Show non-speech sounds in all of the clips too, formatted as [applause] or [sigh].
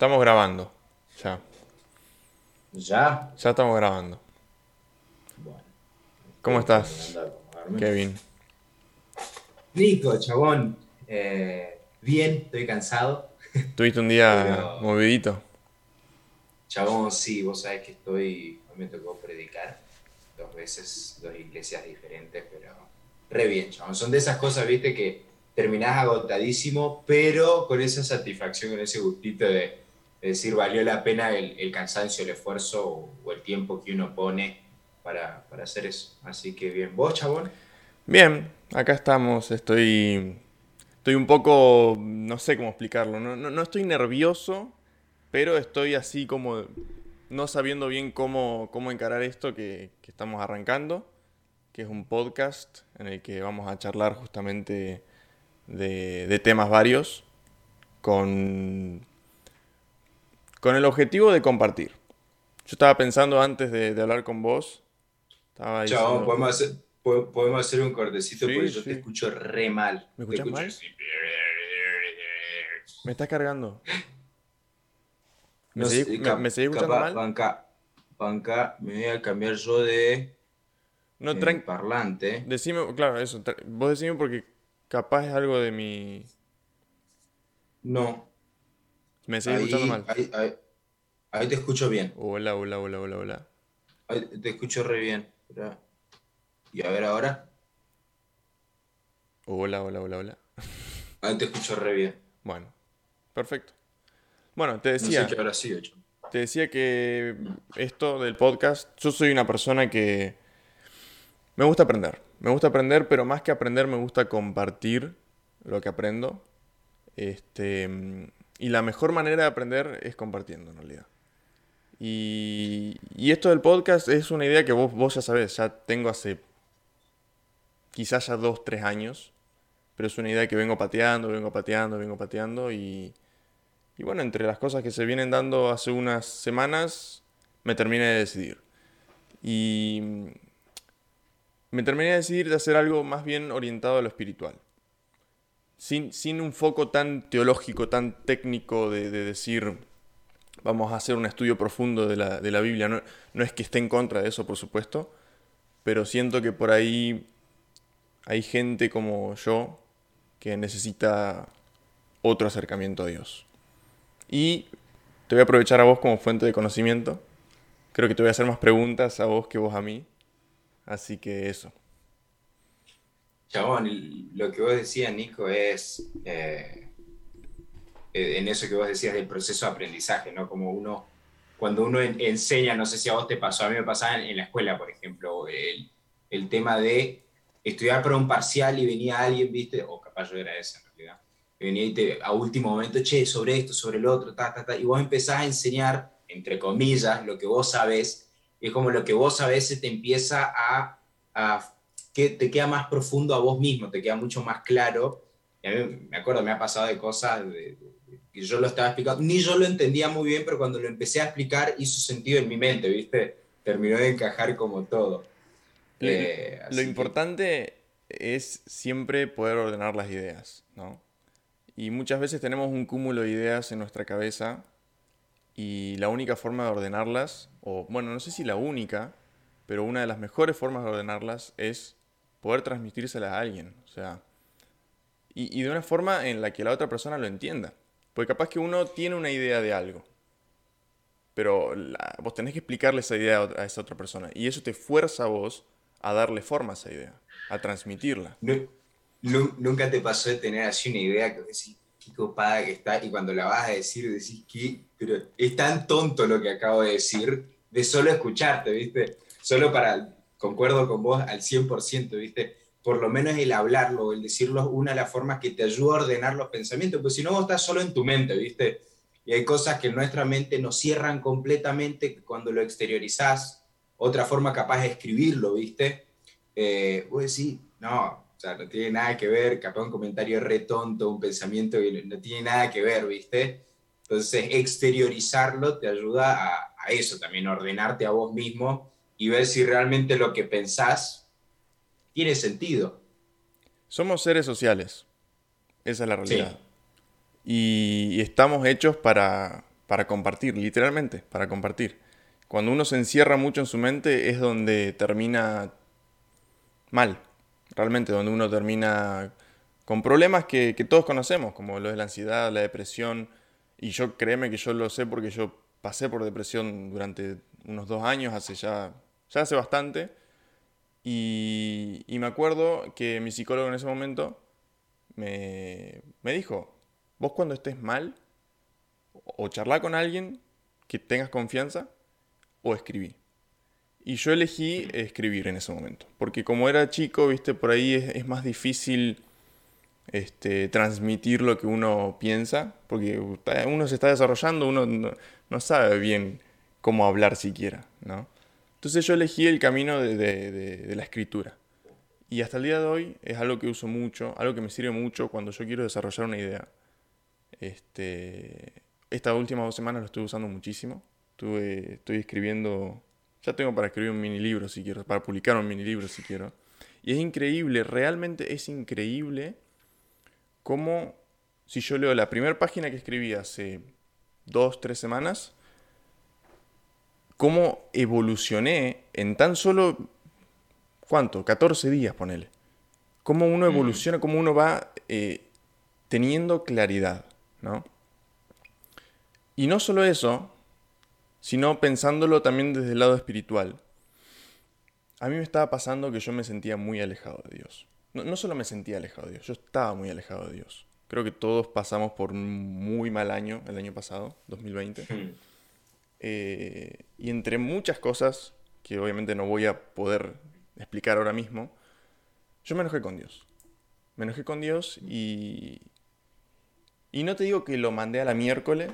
Estamos grabando. Ya. ¿Ya? Ya estamos grabando. Bueno. ¿Cómo estás. Kevin? Nico, chabón. Eh, bien, estoy cansado. ¿Tuviste un día [laughs] Pero- movidito? Chabón, sí, vos sabés que estoy. Hoy me tocó predicar dos veces, dos iglesias diferentes, pero re bien, chabón. Son de esas cosas, viste, que terminás agotadísimo, pero con esa satisfacción, con ese gustito de, de decir valió la pena el, el cansancio, el esfuerzo o, o el tiempo que uno pone para, para hacer eso. Así que bien. ¿Vos, chabón? Bien, acá estamos. Estoy. Estoy un poco. No sé cómo explicarlo. No, no- no estoy nervioso, pero estoy así como. No sabiendo bien cómo, cómo encarar esto que, que estamos arrancando, que es un podcast en el que vamos a charlar justamente de, de temas varios, con, con el objetivo de compartir. Yo estaba pensando antes de, de hablar con vos, estaba diciendo- podemos hacer, po- podemos hacer un cortecito Sí, porque yo sí. te escucho re mal. ¿Me escuchas escucho mal? Me estás cargando. ¿Me No seguís, me- me seguís escuchando capaz, mal? Banca, banca, me voy a cambiar yo de No, eh, parlante. Decime, claro, eso. Vos decime porque capaz es algo de mi. No, Me ahí, escuchando mal. ahí, ahí, ahí te escucho bien. Hola, hola, hola, hola, hola. Ahí te escucho re bien. Y a ver ahora. Hola, hola, hola, hola. Ahí te escucho re bien. Bueno, perfecto. Bueno, te No decía, sé qué habrá sido, chabón. te decía que esto del podcast, yo soy una persona que me gusta aprender. Me gusta aprender, pero más que aprender, me gusta compartir lo que aprendo. Este, y la mejor manera de aprender es compartiendo, en realidad. Y, esto del podcast es una idea que vos, vos ya sabés, ya tengo hace quizás ya dos, tres años, pero es una idea que vengo pateando, vengo pateando, vengo pateando y, y bueno, entre las cosas que se vienen dando hace unas semanas, me terminé de decidir. Y me terminé de decidir de hacer algo más bien orientado a lo espiritual. Sin, sin un foco tan teológico, tan técnico de, de decir, vamos a hacer un estudio profundo de la, de la Biblia. No, no es que esté en contra de eso, por supuesto, pero siento que por ahí hay gente como yo que necesita otro acercamiento a Dios. Y te voy a aprovechar a vos como fuente de conocimiento. Creo que te voy a hacer más preguntas a vos que vos a mí. Así que eso. Chabón, lo que vos decías, Nico, es eh, eh, en eso que vos decías del proceso de aprendizaje, ¿no? Como uno, cuando uno en- enseña, no sé si a vos te pasó, a mí me pasaba en, en la escuela, por ejemplo, el, el tema de estudiar para un parcial y venía alguien, viste, o capaz yo era ese en realidad, que venía y te, a último momento, che, sobre esto, sobre el otro, ta, ta, ta, y vos empezás a enseñar, entre comillas, lo que vos sabés, y es como lo que vos sabés se te empieza a, a que te queda más profundo a vos mismo, te queda mucho más claro. Y a mí me acuerdo, me ha pasado de cosas de- que yo lo estaba explicando, ni yo lo entendía muy bien, pero cuando lo empecé a explicar hizo sentido en mi mente, ¿viste? Terminó de encajar como todo. Lo, Eh, lo así que- importante es siempre poder ordenar las ideas, ¿no? Y muchas veces tenemos un cúmulo de ideas en nuestra cabeza y la única forma de ordenarlas, o bueno, no sé si la única, pero una de las mejores formas de ordenarlas es poder transmitírselas a alguien, o sea, y, de una forma en la que la otra persona lo entienda. Porque capaz que uno tiene una idea de algo, pero vos tenés que explicarle esa idea a esa otra persona. Y eso te fuerza a vos a darle forma a esa idea, a transmitirla. Nu- nu- Nunca te pasó de tener así una idea que decís, qué copada que está, y cuando la vas a decir decís, ¿qué? Pero es tan tonto lo que acabo de decir, de solo escucharte, ¿viste? Solo para, concuerdo con vos al 100%, ¿viste? Por lo menos el hablarlo, el decirlo, es una de las formas que te ayuda a ordenar los pensamientos, pues si no vos estás solo en tu mente, ¿viste? Y hay cosas que en nuestra mente nos cierran completamente, cuando lo exteriorizás, otra forma capaz de escribirlo, ¿viste? Eh, vos decís, no, o sea, no tiene nada que ver, capaz un comentario re tonto, un pensamiento que no tiene nada que ver, ¿viste? Entonces, exteriorizarlo te ayuda a, a eso también, a ordenarte a vos mismo y ver si realmente lo que pensás tiene sentido. Somos seres sociales. Esa es la realidad. Y, y estamos hechos para, para compartir, literalmente, para compartir. Cuando uno se encierra mucho en su mente es donde termina mal, realmente, donde uno termina con problemas que, todos conocemos, como lo de la ansiedad, la depresión, y yo créeme que yo lo sé porque yo pasé por depresión durante unos dos años, hace ya, ya hace bastante, y, me acuerdo que mi psicólogo en ese momento me, me dijo, vos cuando estés mal, o charlar con alguien que tengas confianza, o escribí. Y yo elegí escribir en ese momento, porque como era chico, viste, por ahí es, más difícil este, transmitir lo que uno piensa, porque uno se está desarrollando, uno no, sabe bien cómo hablar siquiera, ¿no? Entonces yo elegí el camino de, la escritura. Y hasta el día de hoy es algo que uso mucho, algo que me sirve mucho cuando yo quiero desarrollar una idea. Este, estas últimas dos semanas lo estoy usando muchísimo. Estoy escribiendo, ya tengo para escribir un mini libro si quiero, para publicar un mini libro si quiero. Y es increíble, realmente es increíble cómo si yo leo la primera página que escribí hace dos, tres semanas, cómo evolucioné en tan solo, ¿cuánto? 14 días, ponele. Cómo uno evoluciona, cómo uno va eh, teniendo claridad, ¿no? Y no solo eso, sino pensándolo también desde el lado espiritual. A mí me estaba pasando que yo me sentía muy alejado de Dios. No, solo me sentía alejado de Dios, yo estaba muy alejado de Dios. Creo que todos pasamos por un muy mal año el año pasado, 2020. Hmm. Eh, y entre muchas cosas, que obviamente no voy a poder explicar ahora mismo, yo me enojé con Dios. Me enojé con Dios y... Y no te digo que lo mandé a la miércoles,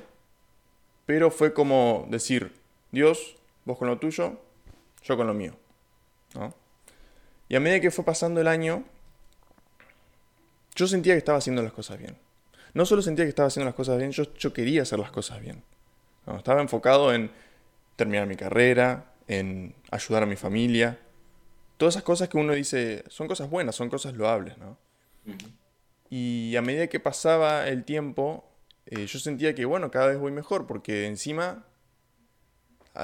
pero fue como decir, Dios, vos con lo tuyo, yo con lo mío. Y a medida que fue pasando el año, yo sentía que estaba haciendo las cosas bien. No solo sentía que estaba haciendo las cosas bien, yo, yo quería hacer las cosas bien. Estaba enfocado en terminar mi carrera, en ayudar a mi familia. Todas esas cosas que uno dice son cosas buenas, son cosas loables. ¿no? Y a medida que pasaba el tiempo, eh, yo sentía que, bueno, cada vez voy mejor, porque encima,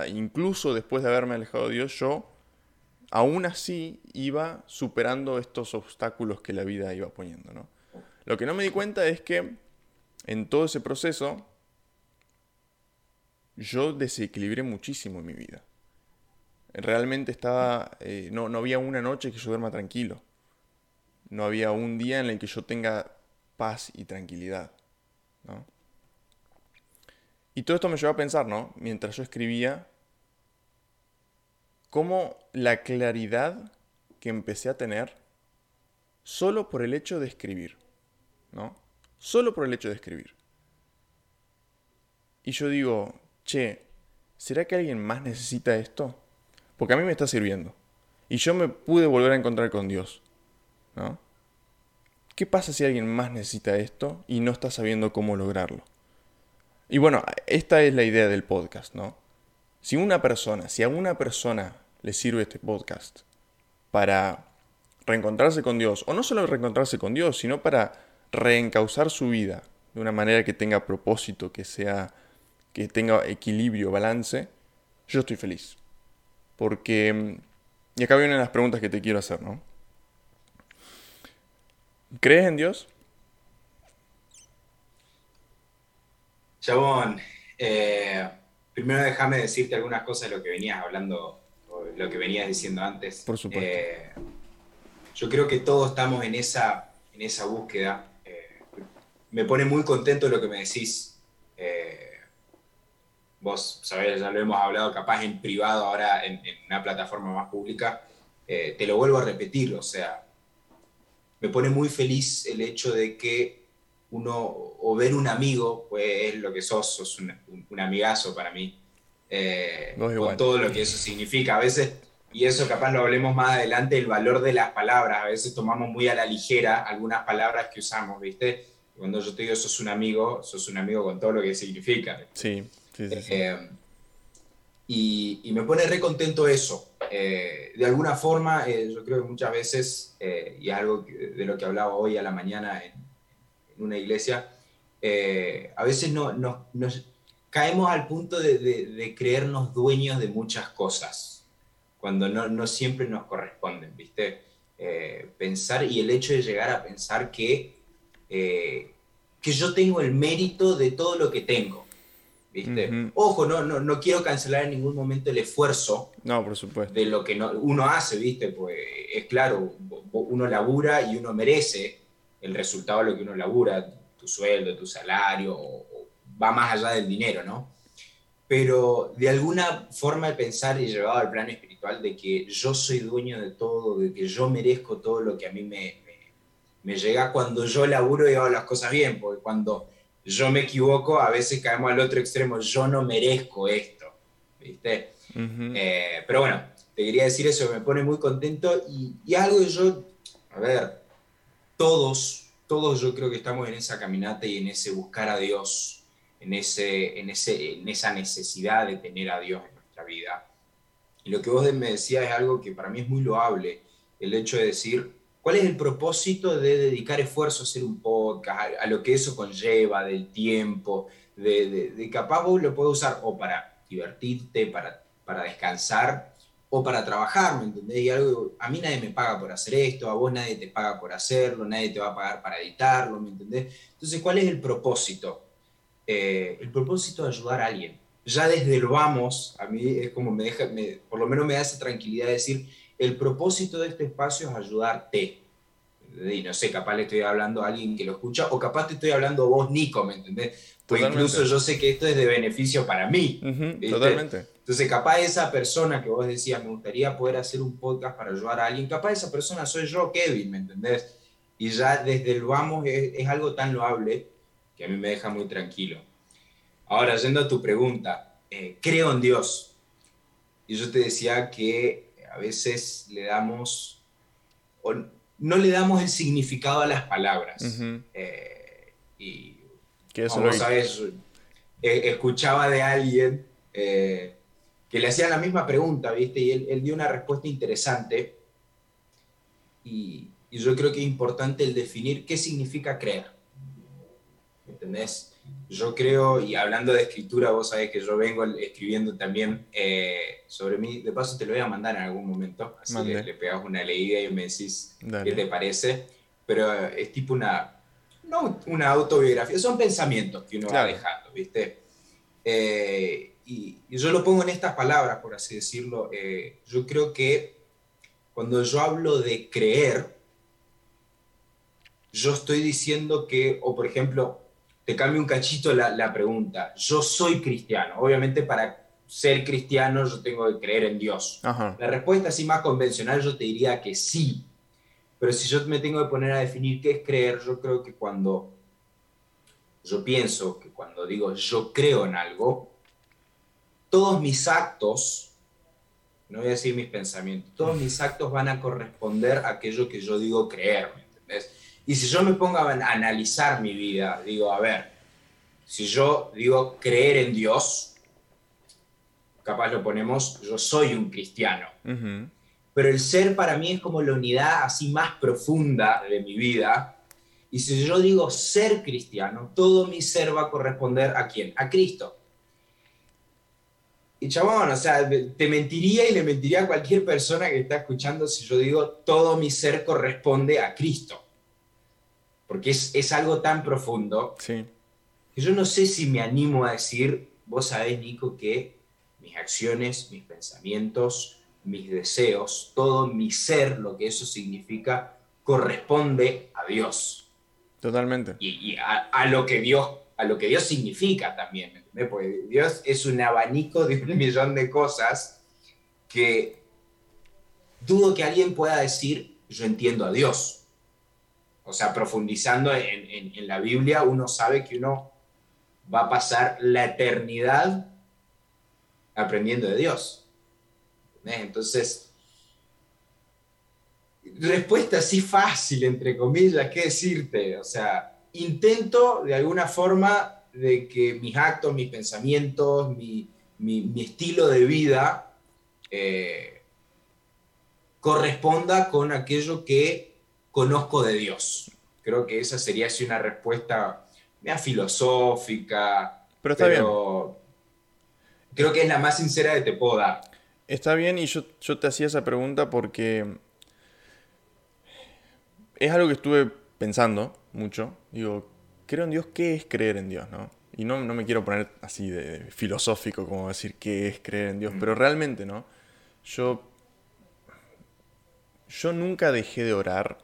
incluso después de haberme alejado de Dios, yo aún así iba superando estos obstáculos que la vida iba poniendo, ¿no? Lo que no me di cuenta es que en todo ese proceso yo desequilibré muchísimo en mi vida. Realmente estaba, eh, no, no había una noche que yo duerma tranquilo. No había un día en el que yo tenga paz y tranquilidad. ¿no? Y todo esto me llevó a pensar, ¿no? Mientras yo escribía, cómo la claridad que empecé a tener solo por el hecho de escribir, ¿no? Solo por el hecho de escribir. Y yo digo, che, ¿será que alguien más necesita esto? Porque a mí me está sirviendo. Y yo me pude volver a encontrar con Dios, ¿no? ¿Qué pasa si alguien más necesita esto y no está sabiendo cómo lograrlo? Y bueno, esta es la idea del podcast, ¿no? Si una persona, si a una persona le sirve este podcast para reencontrarse con Dios, o no solo reencontrarse con Dios, sino para reencauzar su vida de una manera que tenga propósito, que sea que tenga equilibrio, balance, yo estoy feliz. Porque y acá vienen las preguntas que te quiero hacer, ¿no? ¿Crees en Dios? Chabón, eh, primero déjame decirte algunas cosas de lo que venías hablando, o lo que venías diciendo antes. Por supuesto. Eh, yo creo que todos estamos en esa, en esa búsqueda. Eh, me pone muy contento lo que me decís. Vos sabés, ya lo hemos hablado capaz en privado, ahora en, en una plataforma más pública. te lo vuelvo a repetir, o sea, me pone muy feliz el hecho de que uno, o ver un amigo, pues es lo que sos, sos un, amigazo para mí, eh, con todo lo que eso significa. A veces, y eso capaz lo hablemos más adelante, el valor de las palabras, a veces tomamos muy a la ligera algunas palabras que usamos, ¿viste? Cuando yo te digo sos un amigo, sos un amigo con todo lo que significa. Sí, sí, sí. Eh, y, me pone re contento eso. Eh, de alguna forma, yo creo que muchas veces, y es algo de lo que hablaba hoy a la mañana en, en una iglesia, eh, a veces no, no, caemos al punto de, creernos dueños de muchas cosas, cuando no, siempre nos corresponden, ¿viste? Eh, pensar y el hecho de llegar a pensar que, eh, que yo tengo el mérito de todo lo que tengo. ¿Viste? Ojo, no, no, no quiero cancelar en ningún momento el esfuerzo no, por supuesto. de lo que uno hace, ¿viste? Pues es claro, uno labura y uno merece el resultado de lo que uno labura, tu sueldo, tu salario, va más allá del dinero, ¿no? Pero de alguna forma de pensar y llevado al plano espiritual de que yo soy dueño de todo, de que yo merezco todo lo que a mí me, me, llega cuando yo laburo y hago las cosas bien, porque cuando yo me equivoco, a veces caemos al otro extremo, yo no merezco esto, ¿viste? Eh, pero bueno, te quería decir eso, me pone muy contento y, y algo que yo, a ver, todos, todos yo creo que estamos en esa caminata y en ese buscar a Dios, en, ese, en, ese, en esa necesidad de tener a Dios en nuestra vida. Y lo que vos me decías es algo que para mí es muy loable, el hecho de decir, ¿cuál es el propósito de dedicar esfuerzo a hacer un podcast, a, lo que eso conlleva, del tiempo, de, de, capaz vos lo puedes usar o para divertirte, para, para descansar, o para trabajar, ¿me entendés? Y algo, a mí nadie me paga por hacer esto, a vos nadie te paga por hacerlo, nadie te va a pagar para editarlo, ¿me entendés? Entonces, ¿cuál es el propósito? Eh, el propósito de ayudar a alguien. Ya desde el vamos, a mí es como me deja, por lo menos me da esa tranquilidad de decir, el propósito de este espacio es ayudarte. Y no sé, capaz le estoy hablando a alguien que lo escucha, o capaz te estoy hablando a vos, Nico, ¿me entendés? Pues incluso yo sé que esto es de beneficio para mí. totalmente. Entonces, capaz esa persona que vos decías, me gustaría poder hacer un podcast para ayudar a alguien, capaz esa persona soy yo, Kevin, ¿me entendés? Y ya desde el vamos es, algo tan loable que a mí me deja muy tranquilo. Ahora, yendo a tu pregunta, eh, creo en Dios. Y yo te decía que a veces le damos, o no le damos el significado a las palabras. Eh, y como sabes, eh, escuchaba de alguien que le hacían la misma pregunta, ¿viste? Y él, dio una respuesta interesante. Y, yo creo que es importante el definir qué significa creer. ¿Entendés? Yo creo, y hablando de escritura, vos sabés que yo vengo escribiendo también eh, sobre mí. De paso, te lo voy a mandar en algún momento. Así que le pegas una leída y me decís qué te parece. Pero es tipo una, no una autobiografía, son pensamientos que uno va dejando, ¿viste? Eh, y, yo lo pongo en estas palabras, por así decirlo, eh, yo creo que cuando yo hablo de creer, yo estoy diciendo que, o por ejemplo, te cambio un cachito la, pregunta, yo soy cristiano, obviamente para ser cristiano yo tengo que creer en Dios. La respuesta así más convencional yo te diría que sí, pero si yo me tengo que poner a definir qué es creer, yo creo que cuando yo pienso que cuando digo yo creo en algo, todos mis actos, no voy a decir mis pensamientos, todos mis actos van a corresponder a aquello que yo digo creer, ¿me entendés? Y si yo me pongo a analizar mi vida, digo, a ver, si yo digo creer en Dios, capaz lo ponemos, yo soy un cristiano. Pero el ser para mí es como la unidad así más profunda de mi vida. Y si yo digo ser cristiano, todo mi ser va a corresponder a quién? A Cristo. Y chabón, o sea, te mentiría y le mentiría a cualquier persona que está escuchando si yo digo todo mi ser corresponde a Cristo. Porque es, es algo tan profundo sí. que yo no sé si me animo a decir, vos sabés, Nico, que mis acciones, mis pensamientos, mis deseos, todo mi ser, lo que eso significa, corresponde a Dios. Totalmente. Y, a, a, lo que Dios, a lo que Dios significa también. Porque Dios es un abanico de un [laughs] millón de cosas que dudo que alguien pueda decir, yo entiendo a Dios. O sea, profundizando en, la Biblia, uno sabe que uno va a pasar la eternidad aprendiendo de Dios. Entonces, respuesta así fácil, entre comillas, ¿qué decirte? O sea, intento de alguna forma de que mis actos, mis pensamientos, mi, estilo de vida eh, corresponda con aquello que conozco de Dios. Creo que esa sería así una respuesta filosófica, pero, está bien. creo que es la más sincera que te puedo dar. Está bien y yo, yo te hacía esa pregunta porque es algo que estuve pensando mucho. Digo, creo en Dios, ¿qué es creer en Dios? ¿no? Y no, no me quiero poner así de filosófico como decir qué es creer en Dios, pero realmente, ¿no? Yo, yo nunca dejé de orar.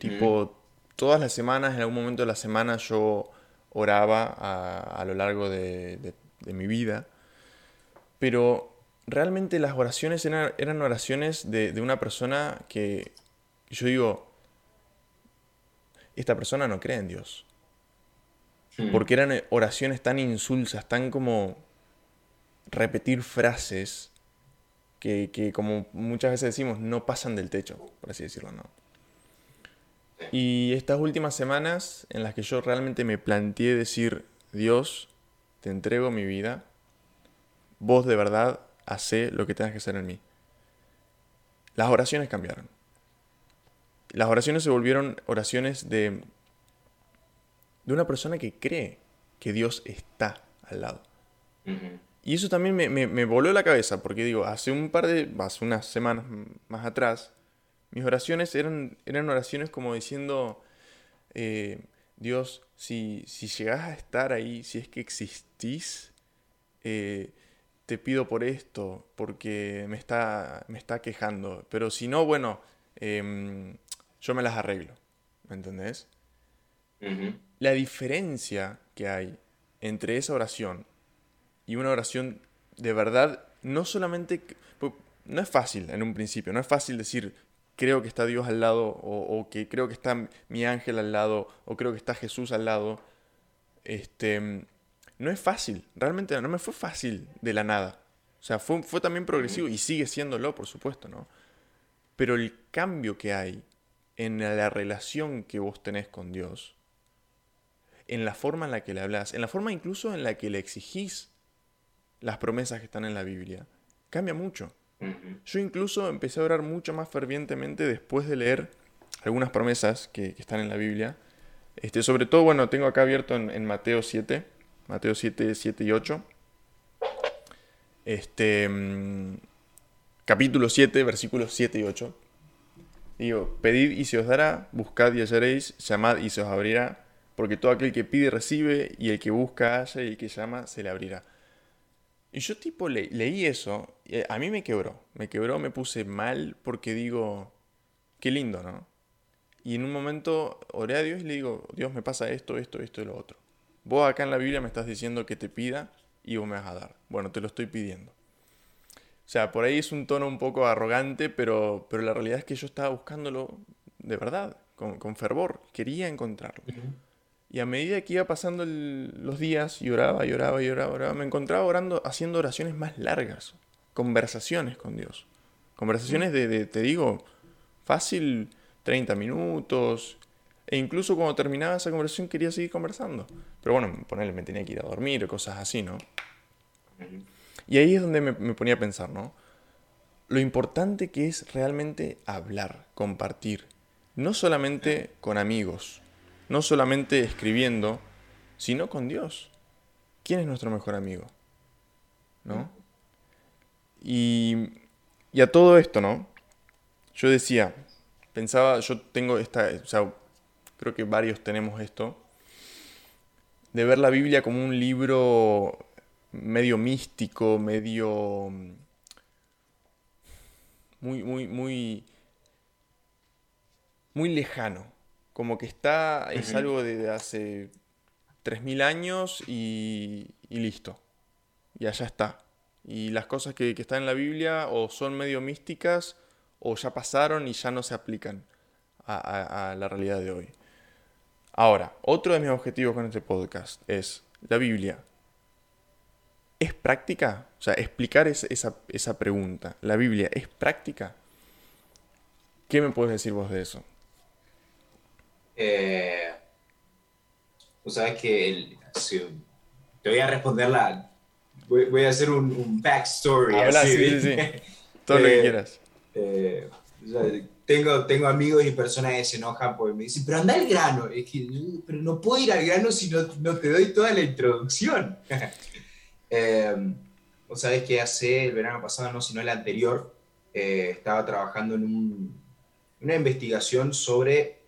Tipo, todas las semanas, en algún momento de la semana yo oraba a, lo largo de, mi vida. Pero realmente las oraciones eran, eran oraciones de, de, una persona que yo digo, esta persona no cree en Dios. Porque eran oraciones tan insulsas, tan como repetir frases que, como muchas veces decimos, no pasan del techo, por así decirlo, ¿no? Y estas últimas semanas en las que yo realmente me planteé decir, Dios, te entrego mi vida, vos de verdad hace lo que tengas que hacer en mí. Las oraciones cambiaron. Las oraciones se volvieron oraciones de, de una persona que cree que Dios está al lado. Y eso también me, me, voló la cabeza, porque digo, hace un par de, hace unas semanas más atrás, mis oraciones eran, eran oraciones como diciendo, eh, Dios, si, si llegás a estar ahí, si es que existís, eh, te pido por esto, porque me está, me está quejando. Pero si no, bueno, em, yo me las arreglo. ¿Me entendés? La diferencia que hay entre esa oración y una oración de verdad, no solamente... No es fácil en un principio, no es fácil decir creo que está Dios al lado o, que creo que está mi ángel al lado o creo que está Jesús al lado. Este, no es fácil, realmente no me fue fácil de la nada. O sea, fue, fue también progresivo y sigue siéndolo, por supuesto, ¿no? Pero el cambio que hay en la relación que vos tenés con Dios, en la forma en la que le hablas, en la forma incluso en la que le exigís las promesas que están en la Biblia, cambia mucho. Yo incluso empecé a orar mucho más fervientemente después de leer algunas promesas que, están en la Biblia. Este, sobre todo, bueno, tengo acá abierto en, Mateo 7, Mateo 7, 7 y 8. Este, mm, capítulo 7, versículos 7 y 8. Digo, pedid y se os dará, buscad y hallaréis, llamad y se os abrirá, porque todo aquel que pide recibe, y el que busca halla, y el que llama se le abrirá. Y yo tipo leí eso, y a mí me quebró, me quebró, me puse mal, porque digo, qué lindo, ¿no? Y en un momento oré a Dios y le digo, Dios me pasa esto, esto, esto y lo otro. Vos acá en la Biblia me estás diciendo que te pida y vos me vas a dar. Bueno, te lo estoy pidiendo. O sea, por ahí es un tono un poco arrogante, pero, pero la realidad es que yo estaba buscándolo de verdad, con, fervor, quería encontrarlo. Y a medida que iba pasando los días y oraba y oraba y oraba, oraba, me encontraba orando, haciendo oraciones más largas, conversaciones con Dios. Conversaciones de, te digo, fácil 30 minutos. E incluso cuando terminaba esa conversación quería seguir conversando. Pero bueno, ponerle, me tenía que ir a dormir o cosas así, ¿no? Y ahí es donde me, ponía a pensar, ¿no? Lo importante que es realmente hablar, compartir. No solamente con amigos, no solamente escribiendo, sino con Dios. ¿Quién es nuestro mejor amigo? ¿No? Y, y a todo esto, ¿no? Yo decía, pensaba, yo tengo esta, o sea, creo que varios tenemos esto, de ver la Biblia como un libro medio místico, medio... Mm, muy, muy, muy... Muy lejano. Como que está, es algo de hace 3.000 años y, y, listo. Y allá está. Y las cosas que, que, están en la Biblia o son medio místicas o ya pasaron y ya no se aplican a, a la realidad de hoy. Ahora, otro de mis objetivos con este podcast es la Biblia ¿Es práctica? O sea, explicar esa, pregunta. ¿La Biblia es práctica? ¿Qué me puedes decir vos de eso? Eh, sabes que te voy a responder la... Voy, a hacer un, backstory. Habla, sí, sí, Todo lo que eh, quieras. Eh, tengo, tengo amigos y personas que se enojan porque me dicen, pero anda al grano. Es que, pero no puedo ir al grano si no, no te doy toda la introducción. [laughs] Eh, vos sabés que hace el verano pasado, no, sino el anterior, eh, estaba trabajando en una investigación sobre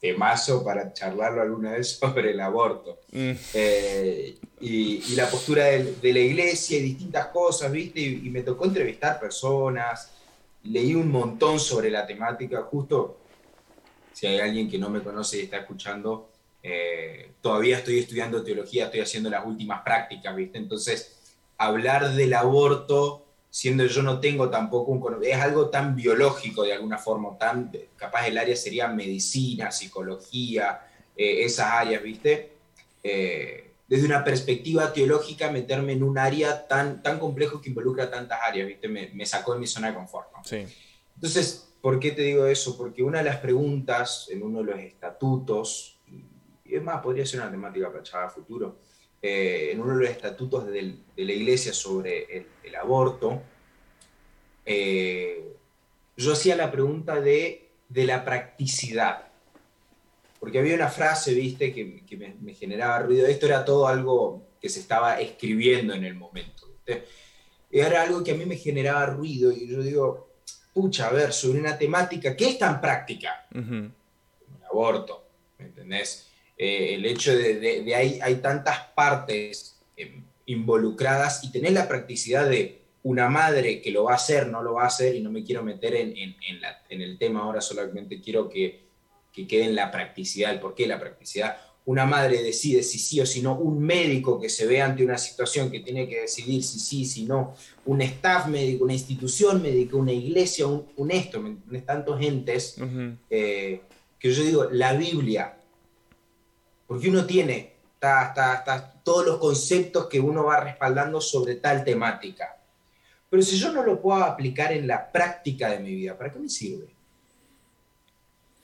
temazo para charlarlo alguna vez [laughs] sobre el aborto. Mm. Eh, y, la postura de, la iglesia y distintas cosas, ¿viste? Y, me tocó entrevistar personas, leí un montón sobre la temática, justo si hay alguien que no me conoce y está escuchando, eh, todavía estoy estudiando teología, estoy haciendo las últimas prácticas, ¿viste? Entonces, hablar del aborto siendo yo no tengo tampoco un es algo tan biológico de alguna forma, tan capaz el área sería medicina, psicología, eh, esas áreas, ¿viste? Eh, desde una perspectiva teológica, meterme en un área tan, tan complejo que involucra tantas áreas, ¿viste? Me, sacó de mi zona de confort. Sí. Entonces, ¿por qué te digo eso? Porque una de las preguntas en uno de los estatutos, y es más, podría ser una temática para a futuro, eh, en uno de los estatutos de, la iglesia sobre el, aborto, eh, yo hacía la pregunta de, de, la practicidad. Porque había una frase, viste, que, me, generaba ruido. Esto era todo algo que se estaba escribiendo en el momento. Era algo que a mí me generaba ruido y yo digo, pucha, a ver, sobre una temática que es tan práctica, el aborto, ¿me entendés? Eh, el hecho de, de, hay, hay, tantas partes eh, involucradas y tener la practicidad de una madre que lo va a hacer, no lo va a hacer, y no me quiero meter en, en, en, el tema ahora, solamente quiero que, que quede en la practicidad, el por qué la practicidad. Una madre decide si sí o si no, un médico que se ve ante una situación que tiene que decidir si sí, si no, un staff médico, una institución médica, una iglesia, un, un esto, tantos entes, eh, que yo digo, la Biblia porque uno tiene todos los conceptos que uno va respaldando sobre tal temática. Pero si yo no lo puedo aplicar en la práctica de mi vida, ¿para qué me sirve?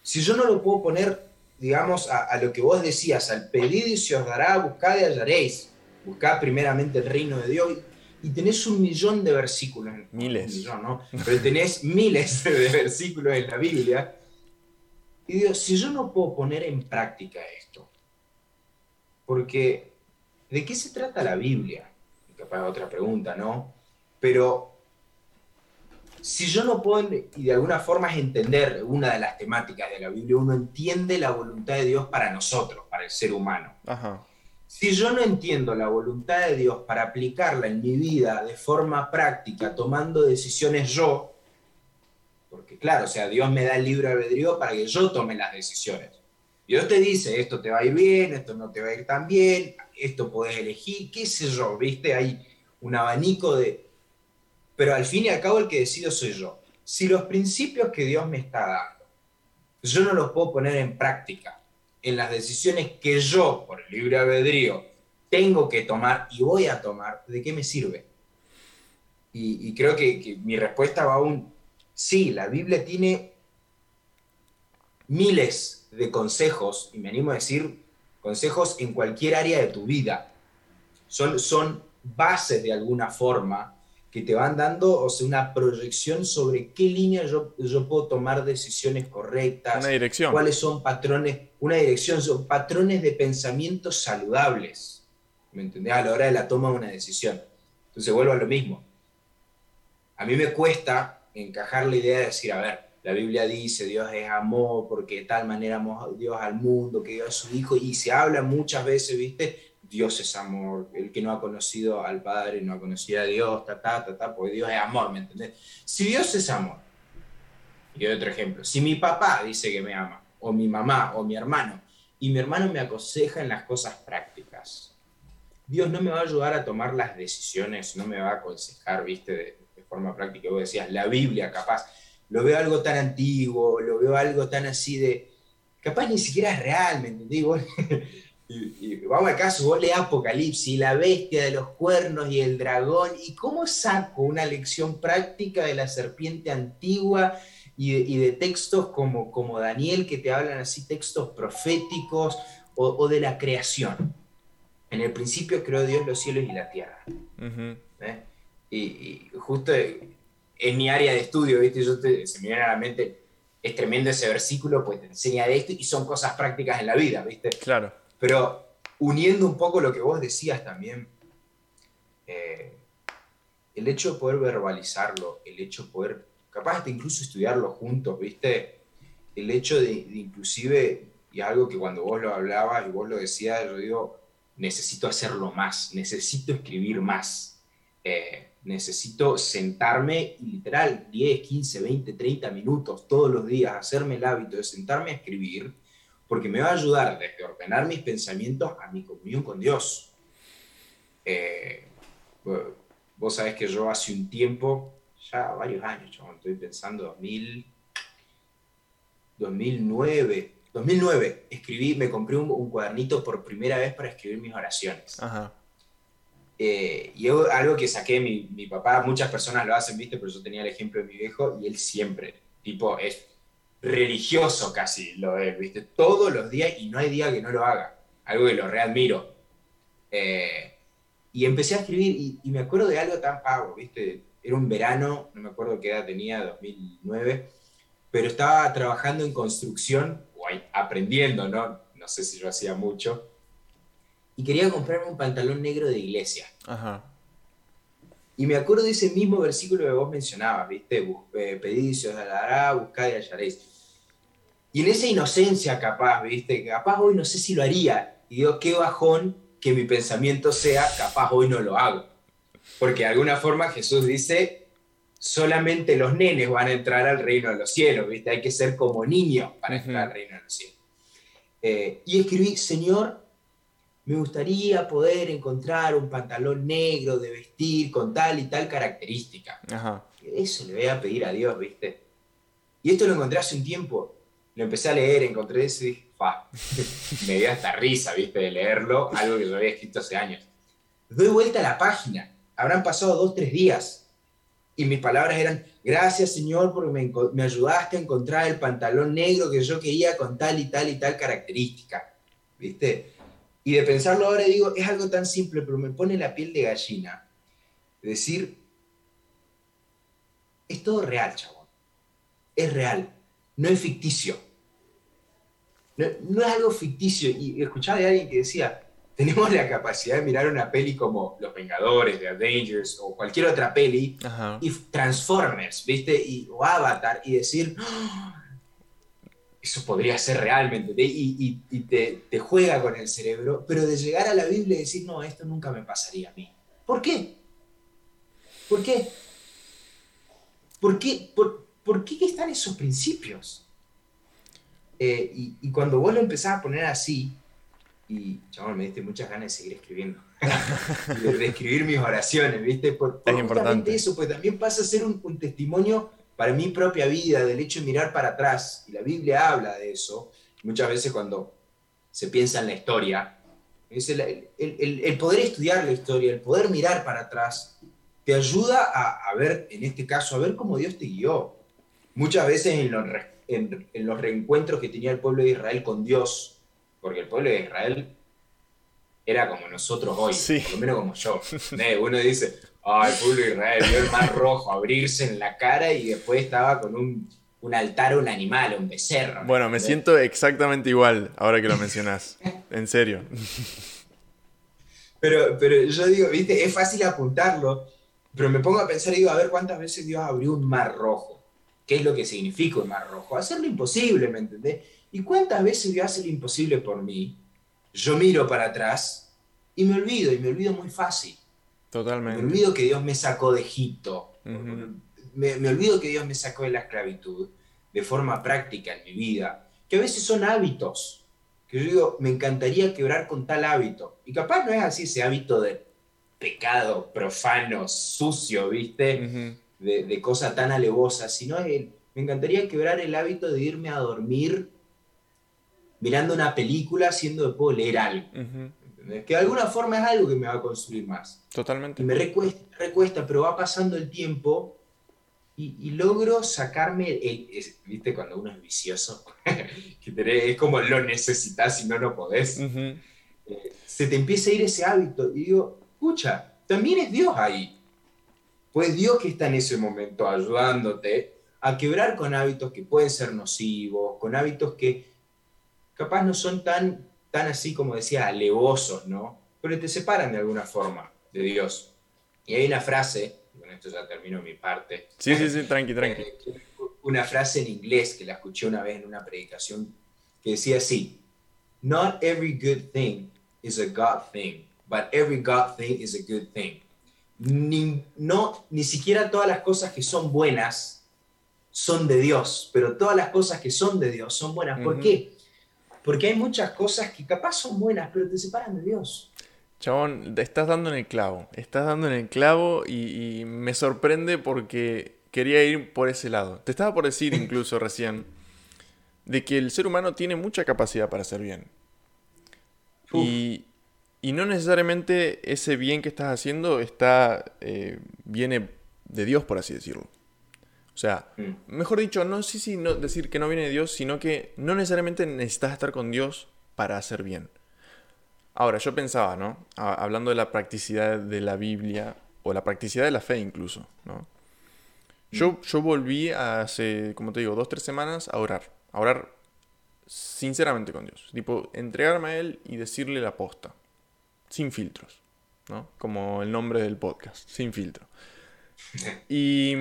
Si yo no lo puedo poner, digamos, a, lo que vos decías, al pedido y se os dará, buscad y hallaréis. Buscad primeramente el reino de Dios y tenés un millón de versículos. Miles. ¿no? Pero tenés miles de [laughs] versículos en la Biblia. Y digo, si yo no puedo poner en práctica esto, porque, ¿de qué se trata la Biblia? Capaz otra pregunta, ¿no? Pero si yo no puedo, y de alguna forma entender una de las temáticas de la Biblia, uno entiende la voluntad de Dios para nosotros, para el ser humano. Si yo no entiendo la voluntad de Dios para aplicarla en mi vida de forma práctica, tomando decisiones yo, porque claro, o sea, Dios me da el libre albedrío para que yo tome las decisiones. Dios te dice, esto te va a ir bien, esto no te va a ir tan bien, esto puedes elegir, qué sé yo, ¿viste? Hay un abanico de... Pero al fin y al cabo el que decido soy yo. Si los principios que Dios me está dando, yo no los puedo poner en práctica en las decisiones que yo, por libre albedrío, tengo que tomar y voy a tomar, ¿de qué me sirve? Y, creo que, que mi respuesta va a un, sí, la Biblia tiene miles de consejos, y me animo a decir consejos en cualquier área de tu vida. Son, son bases de alguna forma que te van dando o sea, una proyección sobre qué línea yo, yo puedo tomar decisiones correctas. Una dirección. Cuáles son patrones, una dirección, son patrones de pensamiento saludables. ¿Me entendés? A la hora de la toma de una decisión. Entonces vuelvo a lo mismo. A mí me cuesta encajar la idea de decir, a ver, la Biblia dice, Dios es amor, porque de tal manera amó Dios al mundo, que dio a su Hijo, y se habla muchas veces, ¿viste? Dios es amor, el que no ha conocido al Padre no ha conocido a Dios, ta, ta, ta, porque Dios es amor, ¿me entendés? Si Dios es amor, y otro ejemplo, si mi papá dice que me ama, o mi mamá, o mi hermano, y mi hermano me aconseja en las cosas prácticas, Dios no me va a ayudar a tomar las decisiones, no me va a aconsejar, ¿viste? De, de forma práctica, vos decías, la Biblia capaz lo veo algo tan antiguo, lo veo algo tan así de, capaz ni siquiera es real, ¿me entendí? [laughs] y, vamos al caso, vos lees Apocalipsis, la bestia de los cuernos y el dragón, ¿y cómo saco una lección práctica de la serpiente antigua y de, textos como, como Daniel que te hablan así, textos proféticos o, de la creación? En el principio creó Dios los cielos y la tierra. ¿Eh? y, y, justo en mi área de estudio, ¿viste? Yo te, se me viene a la mente, es tremendo ese versículo, pues te enseña de esto y son cosas prácticas en la vida, ¿viste? Claro. Pero uniendo un poco lo que vos decías también, eh, el hecho de poder verbalizarlo, el hecho de poder, capaz de incluso estudiarlo juntos, ¿viste? El hecho de, inclusive, y algo que cuando vos lo hablabas y vos lo decías, yo digo, necesito hacerlo más, necesito escribir más, eh, necesito sentarme y literal 10, 15, 20, 30 minutos todos los días, hacerme el hábito de sentarme a escribir, porque me va a ayudar desde ordenar mis pensamientos a mi comunión con Dios. Eh, Vos sabés que yo hace un tiempo, ya varios años, estoy pensando 2000, 2009, 2009, escribí, me compré un, cuadernito por primera vez para escribir mis oraciones. Eh, y es algo que saqué mi, mi papá, muchas personas lo hacen, viste, pero yo tenía el ejemplo de mi viejo y él siempre, tipo, es religioso casi lo de viste, todos los días y no hay día que no lo haga, algo que lo readmiro. Eh, y empecé a escribir y, me acuerdo de algo tan pago, ¿viste? Era un verano, no me acuerdo qué edad tenía, 2009, pero estaba trabajando en construcción, o aprendiendo, ¿no? No sé si yo hacía mucho. Y quería comprarme un pantalón negro de iglesia. Ajá. Y me acuerdo de ese mismo versículo que vos mencionabas, ¿viste? Eh, Pedid os dará, buscad y hallaréis. Y en esa inocencia capaz, ¿viste? Capaz hoy no sé si lo haría. Y digo, qué bajón que mi pensamiento sea, capaz hoy no lo hago. Porque de alguna forma Jesús dice, solamente los nenes van a entrar al reino de los cielos, ¿viste? Hay que ser como niños para entrar al reino de los cielos. Eh, y escribí, Señor, me gustaría poder encontrar un pantalón negro de vestir con tal y tal característica. Eso le voy a pedir a Dios, ¿viste? Y esto lo encontré hace un tiempo. Lo empecé a leer, encontré eso y dije, [laughs] me dio hasta risa, viste, de leerlo, algo que yo había escrito hace años. Doy vuelta a la página, habrán pasado dos, tres días, y mis palabras eran, gracias Señor porque me, me ayudaste a encontrar el pantalón negro que yo quería con tal y tal y tal característica, viste. Y de pensarlo ahora digo, es algo tan simple, pero me pone la piel de gallina. Decir, es todo real, chabón. Es real, no es ficticio. No, es algo ficticio. Y escuchaba de alguien que decía, tenemos la capacidad de mirar una peli como Los Vengadores, The Avengers o cualquier otra peli, y Transformers, ¿viste? Y, o Avatar, y decir, ¡Ah! Eso podría ser realmente, y, y, te, te, juega con el cerebro, pero de llegar a la Biblia y decir, no, esto nunca me pasaría a mí. ¿Por qué? ¿Por qué? ¿Por qué, por, ¿por qué están esos principios? Eh, y, cuando vos lo empezás a poner así, y chaval, me diste muchas ganas de seguir escribiendo, [laughs] de, escribir mis oraciones, ¿viste? Por, por justamente eso, pues también pasa a ser un, testimonio para mi propia vida, del hecho de mirar para atrás, y la Biblia habla de eso, muchas veces cuando se piensa en la historia, es el, el, el, poder estudiar la historia, el poder mirar para atrás, te ayuda a, a, ver, en este caso, a ver cómo Dios te guió. Muchas veces en los en, los reencuentros que tenía el pueblo de Israel con Dios, porque el pueblo de Israel era como nosotros hoy, por lo menos como yo. [laughs] Uno dice, ah, el pueblo de Israel vio el mar rojo abrirse en la cara y después estaba con un, un altar, un animal, un becerro. Bueno, me siento exactamente igual ahora que lo mencionas. [laughs] en serio. Pero, pero yo digo, viste, es fácil apuntarlo, pero me pongo a pensar y digo, a ver cuántas veces Dios abrió un mar rojo qué es lo que significa un mar rojo. Hacer lo imposible, ¿me entendés? ¿Y cuántas veces Dios hace lo imposible por mí? Yo miro para atrás y me olvido, y me olvido muy fácil. Totalmente. Me olvido que Dios me sacó de Egipto. me, me, olvido que Dios me sacó de la esclavitud de forma práctica en mi vida. Que a veces son hábitos. Que yo digo, me encantaría quebrar con tal hábito. Y capaz no es así ese hábito de pecado profano, sucio, ¿viste? de, de cosa tan alevosa, sino me encantaría quebrar el hábito de irme a dormir mirando una película haciendo de puedo leer algo. Que de alguna forma es algo que me va a construir más. Totalmente. Y me recuesta, recuesta pero va pasando el tiempo y, logro sacarme, el, ¿viste? Cuando uno es vicioso, [laughs] es como lo necesitas y no lo podés. Eh, se te empieza a ir ese hábito y digo, escucha, también es Dios ahí. Pues Dios que está en ese momento ayudándote a quebrar con hábitos que pueden ser nocivos, con hábitos que capaz no son tan, tan así como decía, alevosos, ¿no? Pero te separan de alguna forma de Dios. Y hay una frase, con esto ya termino mi parte. Sí, sí, sí, tranqui, tranqui. Eh, una frase en inglés que la escuché una vez en una predicación que decía así, Not every good thing is a God thing, but every God thing is a good thing. Ni, no, ni siquiera todas las cosas que son buenas son de Dios, pero todas las cosas que son de Dios son buenas. ¿Por qué? Porque hay muchas cosas que capaz son buenas, pero te separan de Dios. Chabón, te estás dando en el clavo, estás dando en el clavo y, y me sorprende porque quería ir por ese lado. Te estaba por decir [laughs] incluso recién de que el ser humano tiene mucha capacidad para hacer bien. Y, y, no necesariamente ese bien que estás haciendo está, eh, viene de Dios, por así decirlo. O sea, mm. mejor dicho, no sé si no decir que no viene de Dios, sino que no necesariamente necesitas estar con Dios para hacer bien. Ahora, yo pensaba, ¿no? Hablando de la practicidad de la Biblia, o la practicidad de la fe incluso, ¿no? Yo, mm. yo volví hace, como te digo, dos, tres semanas a orar a orar sinceramente con Dios. Tipo, entregarme a Él y decirle la posta. Sin filtros. ¿no? Como el nombre del podcast. Sin filtro. [laughs] Y.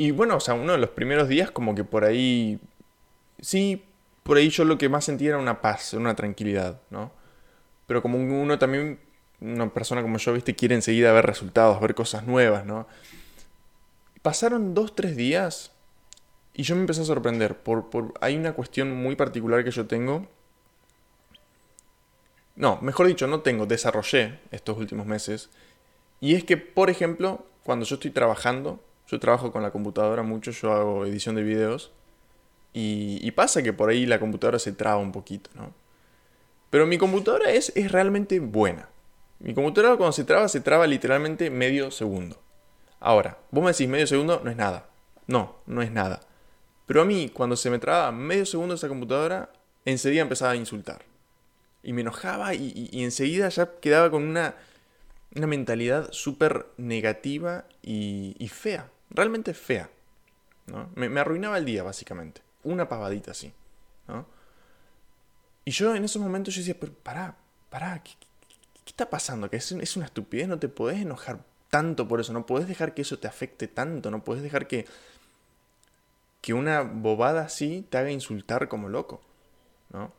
Y bueno, o sea, uno de los primeros días, como que por ahí. Sí, por ahí yo lo que más sentía era una paz, una tranquilidad, ¿no? Pero como uno también, una persona como yo, viste, quiere enseguida ver resultados, ver cosas nuevas, ¿no? Pasaron dos, tres días y yo me empecé a sorprender. Por, hay una cuestión muy particular que yo tengo. No, mejor dicho, no tengo, desarrollé estos últimos meses. Y es que, por ejemplo, cuando yo estoy trabajando, yo trabajo con la computadora mucho, yo hago edición de videos. Y, pasa que por ahí la computadora se traba un poquito, ¿no? Pero mi computadora es, es realmente buena. Mi computadora cuando se traba, se traba literalmente medio segundo. Ahora, vos me decís medio segundo, no es nada. No, no es nada. Pero a mí, cuando se me trababa medio segundo esa computadora, enseguida empezaba a insultar. Y me enojaba y, enseguida ya quedaba con una, una mentalidad súper negativa y, fea. Realmente fea. ¿no? Me, arruinaba el día, básicamente. Una pavadita así. ¿no? Y yo en esos momentos yo decía, pero pará, pará, ¿qué, está pasando? Que es, es una estupidez, no te podés enojar tanto por eso, no podés dejar que eso te afecte tanto, no podés dejar que que una bobada así te haga insultar como loco, ¿no?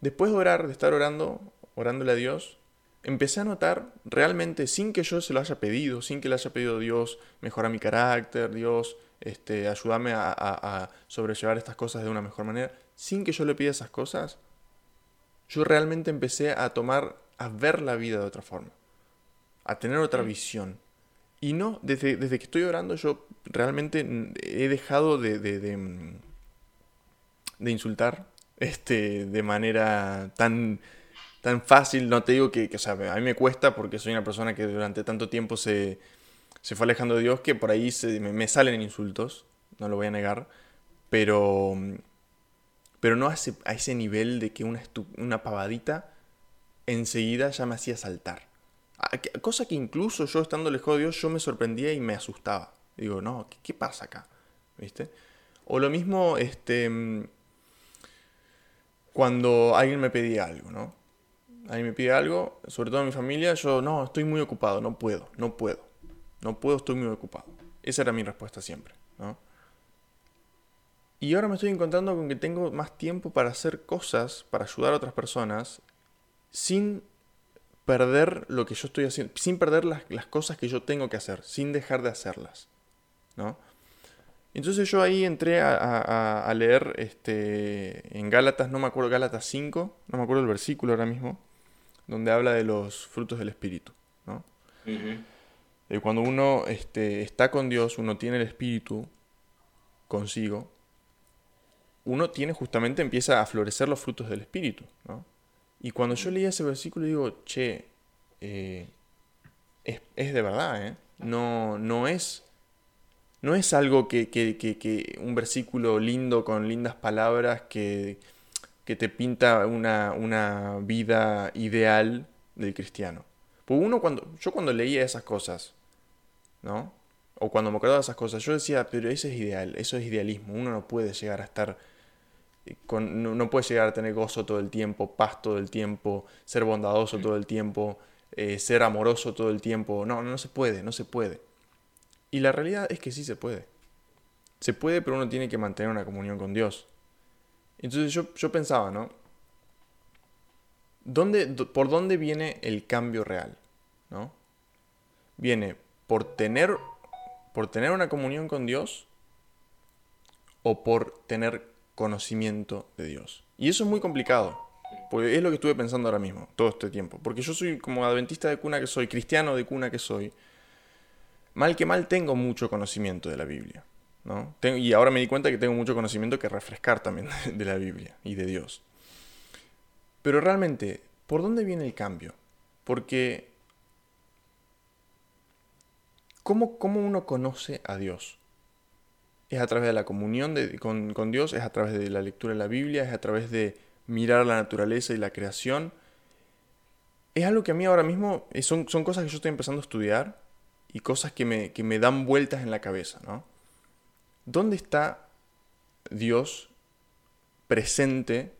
Después de orar, de estar orando, orándole a Dios, empecé a notar realmente, sin que yo se lo haya pedido, sin que le haya pedido Dios, mejora mi carácter, Dios, este, ayúdame a, a, sobrellevar estas cosas de una mejor manera, sin que yo le pida esas cosas, yo realmente empecé a tomar, a ver la vida de otra forma, a tener otra visión. Y no, desde, desde que estoy orando yo realmente he dejado de, de, de, mm, de, insultar este, de manera tan, tan fácil. No te digo que, que, o sea, a mí me cuesta porque soy una persona que durante tanto tiempo se, se fue alejando de Dios que por ahí se, me, salen insultos, no lo voy a negar, pero, pero no ese, a ese nivel de que una, una pavadita enseguida ya me hacía saltar. Cosa que incluso yo estando lejos de Dios, yo me sorprendía y me asustaba. Digo, no, ¿qué, pasa acá? ¿Viste? O lo mismo, este, mm, cuando alguien me pedía algo, ¿no? Alguien me pide algo, sobre todo en mi familia, yo, no, estoy muy ocupado, no puedo, no puedo. No puedo, estoy muy ocupado. Esa era mi respuesta siempre, ¿no? Y ahora me estoy encontrando con que tengo más tiempo para hacer cosas, para ayudar a otras personas, sin perder lo que yo estoy haciendo, sin perder las, cosas que yo tengo que hacer, sin dejar de hacerlas. ¿no? Entonces yo ahí entré a, leer este, en Gálatas, no me acuerdo, Gálatas 5, no me acuerdo el versículo ahora mismo, donde habla de los frutos del Espíritu. ¿no? cuando uno este, está con Dios, uno tiene el Espíritu consigo, uno tiene justamente, empieza a florecer los frutos del Espíritu. ¿no? Y cuando yo leía ese versículo digo, che, eh, es, de verdad, ¿eh? No, no es... No es algo que, que, un versículo lindo con lindas palabras que, que te pinta una, una, vida ideal del cristiano. Pues uno cuando, yo cuando leía esas cosas, ¿no? O cuando me acordaba de esas cosas, yo decía, pero eso es ideal, eso es idealismo. Uno no puede llegar a estar no, puedes llegar a tener gozo todo el tiempo, paz todo el tiempo, ser bondadoso todo el tiempo, eh, ser amoroso todo el tiempo. No, no se puede, no se puede. Y la realidad es que sí se puede. Se puede, pero uno tiene que mantener una comunión con Dios. Entonces yo, yo pensaba, ¿no? ¿Dónde, ¿Por dónde viene el cambio real? ¿no? Viene por tener, por tener una comunión con Dios o por tener conocimiento de Dios. Y eso es muy complicado, porque es lo que estuve pensando ahora mismo, todo este tiempo. Porque yo soy como adventista de cuna que soy, cristiano de cuna que soy, mal que mal tengo mucho conocimiento de la Biblia. ¿No? y ahora me di cuenta que tengo mucho conocimiento que refrescar también [laughs] de la Biblia y de Dios. Pero realmente, ¿por dónde viene el cambio? Porque ¿cómo, uno conoce a Dios? Es a través de la comunión con, con Dios, es a través de la lectura de la Biblia, es a través de mirar la naturaleza y la creación. Es algo que a mí ahora mismo son, son cosas que yo estoy empezando a estudiar y cosas que me, que me dan vueltas en la cabeza, ¿no? ¿Dónde está Dios presente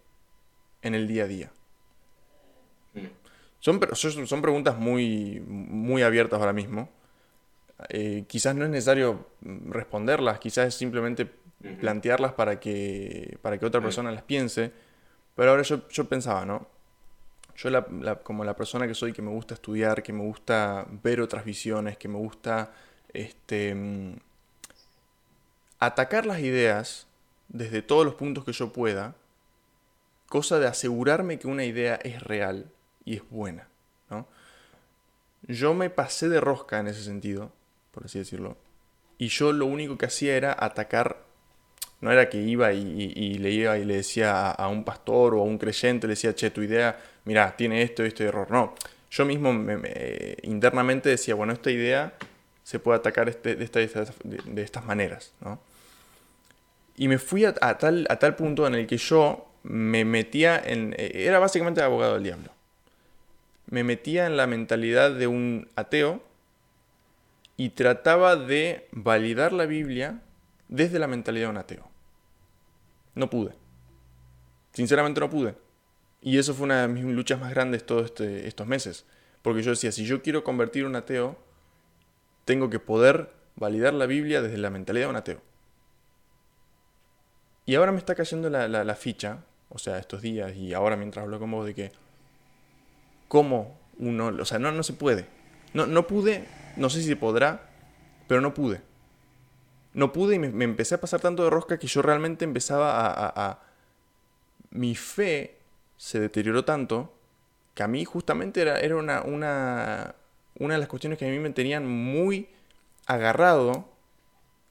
en el día a día? Mm. Son, son preguntas muy, muy abiertas ahora mismo. Eh, quizás no es necesario responderlas, quizás es simplemente plantearlas para que, para que otra persona las piense. Pero ahora yo, yo pensaba, ¿no? Yo como la persona que soy, que me gusta estudiar, que me gusta ver otras visiones, que me gusta este, mm, atacar las ideas desde todos los puntos que yo pueda, cosa de asegurarme que una idea es real y es buena. ¿no? Yo me pasé de rosca en ese sentido, por así decirlo, y yo lo único que hacía era atacar, no era que iba y, le iba y le decía a, un pastor o a un creyente, le decía, che, tu idea, mira, tiene esto y este error. No, yo mismo internamente decía, bueno, esta idea se puede atacar este, de, estas maneras, ¿no? Y me fui a, tal, punto en el que yo me metía en... Era básicamente abogado del diablo. Me metía en la mentalidad de un ateo y trataba de validar la Biblia desde la mentalidad de un ateo. No pude. Sinceramente no pude. Y eso fue una de mis luchas más grandes todos este, estos meses. Porque yo decía, si yo quiero convertir un ateo, tengo que poder validar la Biblia desde la mentalidad de un ateo. Y ahora me está cayendo la, ficha, o sea, estos días y ahora mientras hablo con vos, de que cómo uno, o sea, no, no se puede. No, no pude, no sé si se podrá, pero no pude. No pude y me, empecé a pasar tanto de rosca que yo realmente empezaba a, a, Mi fe se deterioró tanto que a mí justamente era, era una, una, una de las cuestiones que a mí me tenían muy agarrado,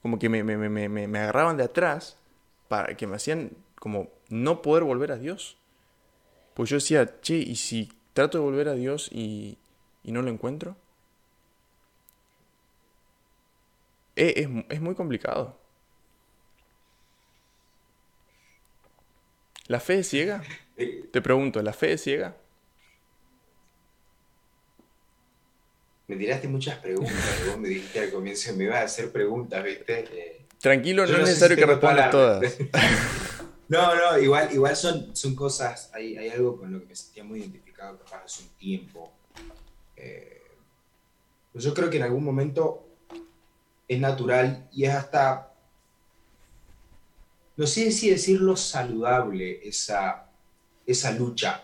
como que me, me, me, me agarraban de atrás para que me hacían como no poder volver a Dios. Pues yo decía, che, ¿y si trato de volver a Dios y, y no lo encuentro? Es, es, muy complicado. ¿La fe es ciega? [laughs] Te pregunto, ¿la fe es ciega? Me tiraste muchas preguntas. vos me dijiste al comienzo, me ibas a hacer preguntas, ¿viste? Eh, Tranquilo, no, es necesario que respondas todas. [laughs] no, no, igual, igual son, son cosas, hay, hay, algo con lo que me sentía muy identificado capaz hace un tiempo. Eh, pues yo creo que en algún momento es natural y es hasta, no sé si decirlo saludable, esa, esa lucha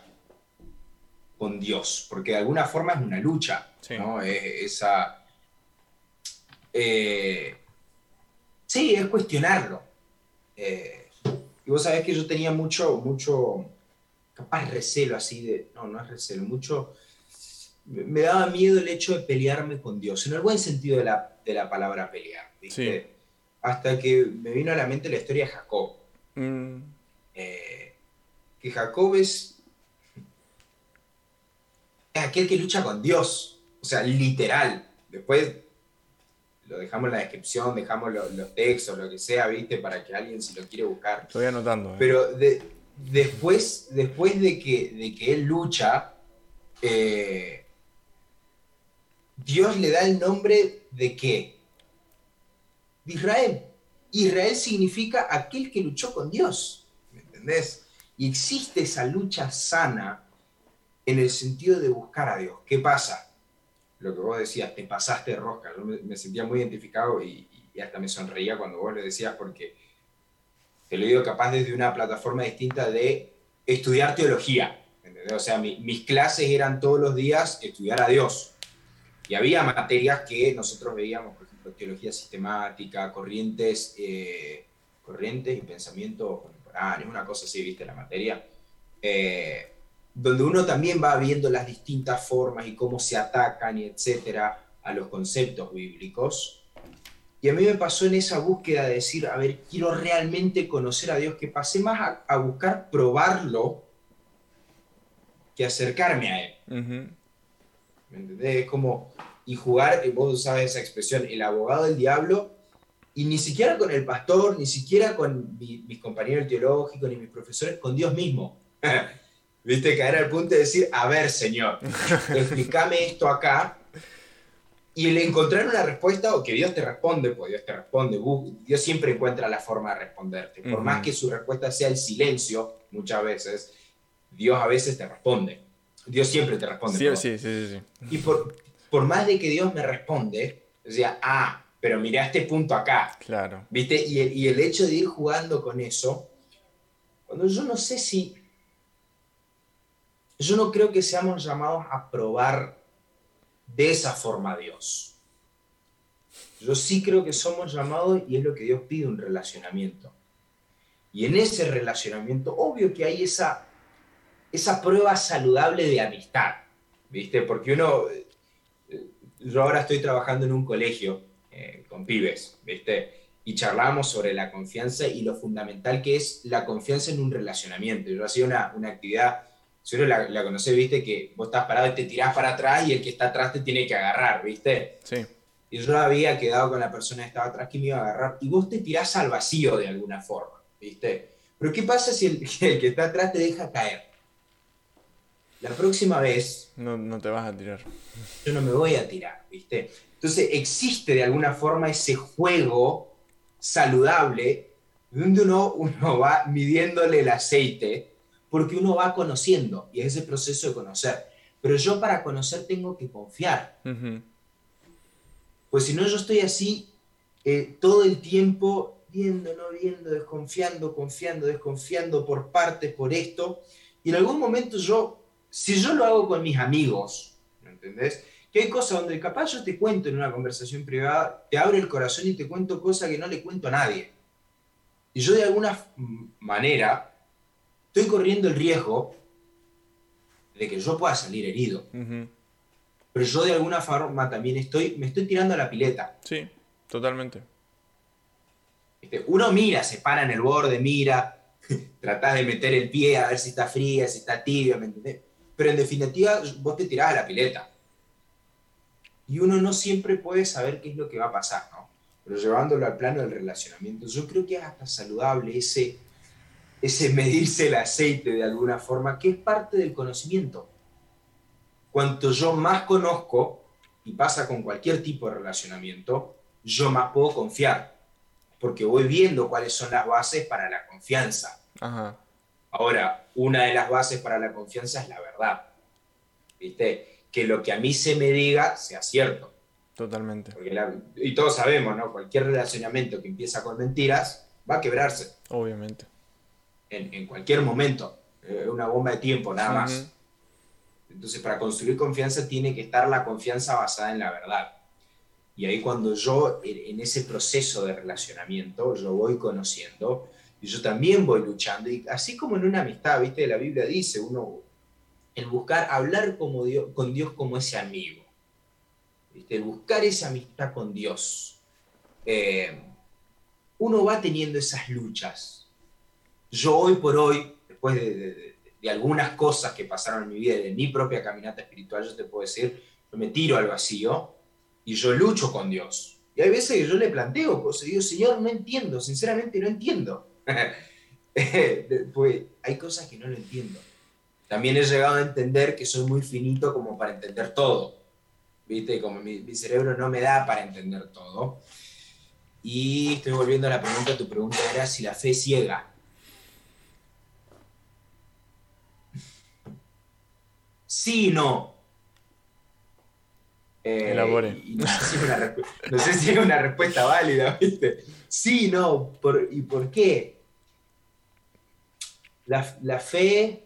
con Dios, porque de alguna forma es una lucha, ¿no? esa... Eh, Sí, es cuestionarlo. Eh, y vos sabés que yo tenía mucho, mucho, capaz recelo así de, no, no es recelo, mucho, me daba miedo el hecho de pelearme con Dios, en el buen sentido de la, de la palabra pelear, ¿viste? Hasta que me vino a la mente la historia de Jacob. Mm. Eh, que Jacob es, es aquel que lucha con Dios, o sea, literal. Después lo dejamos en la descripción, dejamos los textos, lo que sea, ¿viste? Para que alguien si lo quiere buscar. Estoy anotando. ¿eh? Pero después, después de, que, de que él lucha, eh, Dios le da el nombre de qué? De Israel. Israel significa aquel que luchó con Dios. ¿Me entendés? Y existe esa lucha sana en el sentido de buscar a Dios. ¿Qué pasa? Lo que vos decías, te pasaste de rosca. Yo me, sentía muy identificado y, y, hasta me sonreía cuando vos lo decías porque te lo digo capaz desde una plataforma distinta de estudiar teología. O sea, mis clases eran todos los días estudiar a Dios. Y había materias que nosotros veíamos, por ejemplo, teología sistemática, corrientes, eh, corrientes y pensamiento contemporáneo, una cosa así, viste, la materia. Eh, donde uno también va viendo las distintas formas y cómo se atacan y etcétera a los conceptos bíblicos. Y a mí me pasó en esa búsqueda de decir, a ver, quiero realmente conocer a Dios, que pasé más a, buscar probarlo que acercarme a Él. ¿Me entendés? Es como, y jugar, vos sabes esa expresión, el abogado del diablo, y ni siquiera con el pastor, ni siquiera con mis compañeros teológicos, ni mis profesores, con Dios mismo. [laughs] ¿Viste? Caer al punto de decir, a ver, Señor, explícame esto acá, y el encontrar una respuesta o que Dios te responde, pues Dios te responde, Dios siempre encuentra la forma de responderte. Por más que su respuesta sea el silencio, muchas veces, Dios a veces te responde. Dios siempre te responde. Sí, sí, sí, sí, Y por, por más de que Dios me responde, decía, ah, pero mira este punto acá. Claro. ¿Viste? Y el, y el hecho de ir jugando con eso, cuando yo no sé si... Yo no creo que seamos llamados a probar de esa forma a Dios. Yo sí creo que somos llamados y es lo que Dios pide, un relacionamiento. Y en ese relacionamiento, obvio que hay esa, esa prueba saludable de amistad, ¿viste? Porque uno, eh, yo ahora estoy trabajando en un colegio eh, con pibes, ¿viste? Y charlamos sobre la confianza y lo fundamental que es la confianza en un relacionamiento. Yo hacía una, una actividad Seguro la, la conocés, viste, que vos estás parado y te tirás para atrás y el que está atrás te tiene que agarrar, viste. Sí. Y yo había quedado con la persona que estaba atrás que me iba a agarrar y vos te tirás al vacío de alguna forma, viste. Pero ¿qué pasa si el, [laughs] el que está atrás te deja caer? La próxima vez... No, no te vas a tirar. Yo no me voy a tirar, viste. Entonces existe de alguna forma ese juego saludable donde uno, uno va midiéndole el aceite porque uno va conociendo y es ese proceso de conocer. Pero yo para conocer tengo que confiar. Pues si no, yo estoy así eh, todo el tiempo viendo, no viendo, desconfiando, confiando, desconfiando por partes, por esto. Y en algún momento yo, si yo lo hago con mis amigos, ¿me entendés? Que hay cosas donde capaz yo te cuento en una conversación privada, te abro el corazón y te cuento cosas que no le cuento a nadie. Y yo de alguna manera estoy corriendo el riesgo de que yo pueda salir herido. Pero yo de alguna forma también estoy, me estoy tirando a la pileta. Sí, totalmente. Este, uno mira, se para en el borde, mira, [laughs] tratás de meter el pie a ver si está fría, si está tibia, ¿me entendés? Pero en definitiva, vos te tirás a la pileta. Y uno no siempre puede saber qué es lo que va a pasar, ¿no? Pero llevándolo al plano del relacionamiento, yo creo que es hasta saludable ese ese medirse el aceite de alguna forma, que es parte del conocimiento. Cuanto yo más conozco, y pasa con cualquier tipo de relacionamiento, yo más puedo confiar, porque voy viendo cuáles son las bases para la confianza. Ahora, una de las bases para la confianza es la verdad. ¿Viste? Que lo que a mí se me diga sea cierto. Totalmente. y todos sabemos, ¿no? Cualquier relacionamiento que empieza con mentiras va a quebrarse. Obviamente en, cualquier momento. Es una bomba de tiempo, nada más. Entonces, para construir confianza tiene que estar la confianza basada en la verdad. Y ahí cuando yo, en ese proceso de relacionamiento, yo voy conociendo y yo también voy luchando. Y así como en una amistad, ¿viste? La Biblia dice, uno, el buscar hablar como Dios, con Dios como ese amigo. ¿Viste? El buscar esa amistad con Dios. Eh, uno va teniendo esas luchas yo hoy por hoy, después de, algunas cosas que pasaron en mi vida, de mi propia caminata espiritual, yo te puedo decir, yo me tiro al vacío y yo lucho con Dios. Y hay veces que yo le planteo cosas y digo, Señor, no entiendo, sinceramente no entiendo. [laughs] pues hay cosas que no lo entiendo. También he llegado a entender que soy muy finito como para entender todo. ¿Viste? Como mi, mi cerebro no me da para entender todo. Y estoy volviendo a la pregunta, tu pregunta era si la fe ciega. Sí y no. Eh, Elabore. y no, sé si es una respu- [laughs] no sé si es una respuesta válida, ¿viste? Sí, no. por- ¿Y por qué? La, la fe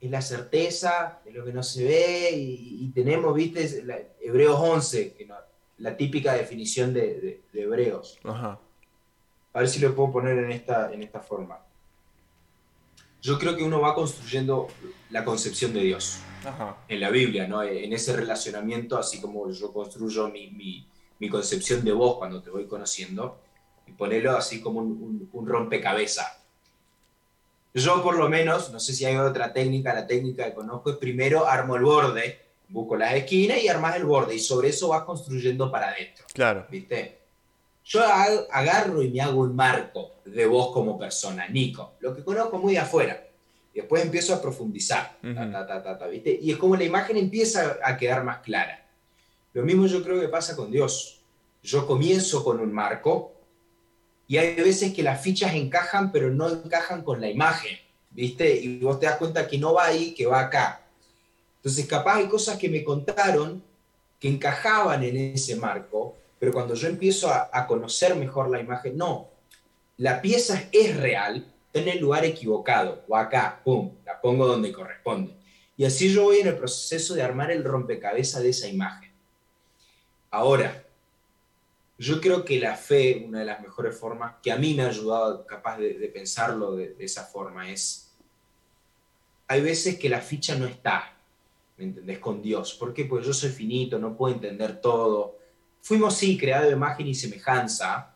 es la certeza de lo que no se ve y, y tenemos, ¿viste? La- Hebreos 11, que no- la típica definición de, de- de Hebreos. Ajá. A ver si lo puedo poner en esta, en esta forma. Yo creo que uno va construyendo la concepción de Dios Ajá. en la Biblia, ¿no? En ese relacionamiento, así como yo construyo mi, mi- mi concepción de vos cuando te voy conociendo, y ponerlo así como un, un- un rompecabezas. Yo por lo menos, no sé si hay otra técnica, la técnica que conozco es primero armo el borde, busco las esquinas y armas el borde, y sobre eso vas construyendo para adentro. Claro. ¿viste? Yo ag- agarro y me hago un marco de vos como persona, Nico, lo que conozco muy de afuera. Y después empiezo a profundizar, ta, Ujú. ta, ta, ta, ta, ¿viste? Y es como la imagen empieza a quedar más clara. Lo mismo yo creo que pasa con Dios. Yo comienzo con un marco y hay veces que las fichas encajan, pero no encajan con la imagen, ¿viste? Y vos te das cuenta que no va ahí, que va acá. Entonces, capaz hay cosas que me contaron que encajaban en ese marco, pero cuando yo empiezo a, conocer mejor la imagen, no, la pieza es real, en el lugar equivocado, o acá, pum, la pongo donde corresponde. Y así yo voy en el proceso de armar el rompecabezas de esa imagen. Ahora, yo creo que la fe, una de las mejores formas, que a mí me ha ayudado capaz de, de pensarlo de, de esa forma, es, hay veces que la ficha no está, ¿me entendés? Con Dios. ¿Por qué? Porque yo soy finito, no puedo entender todo. Fuimos, sí, creados de imagen y semejanza,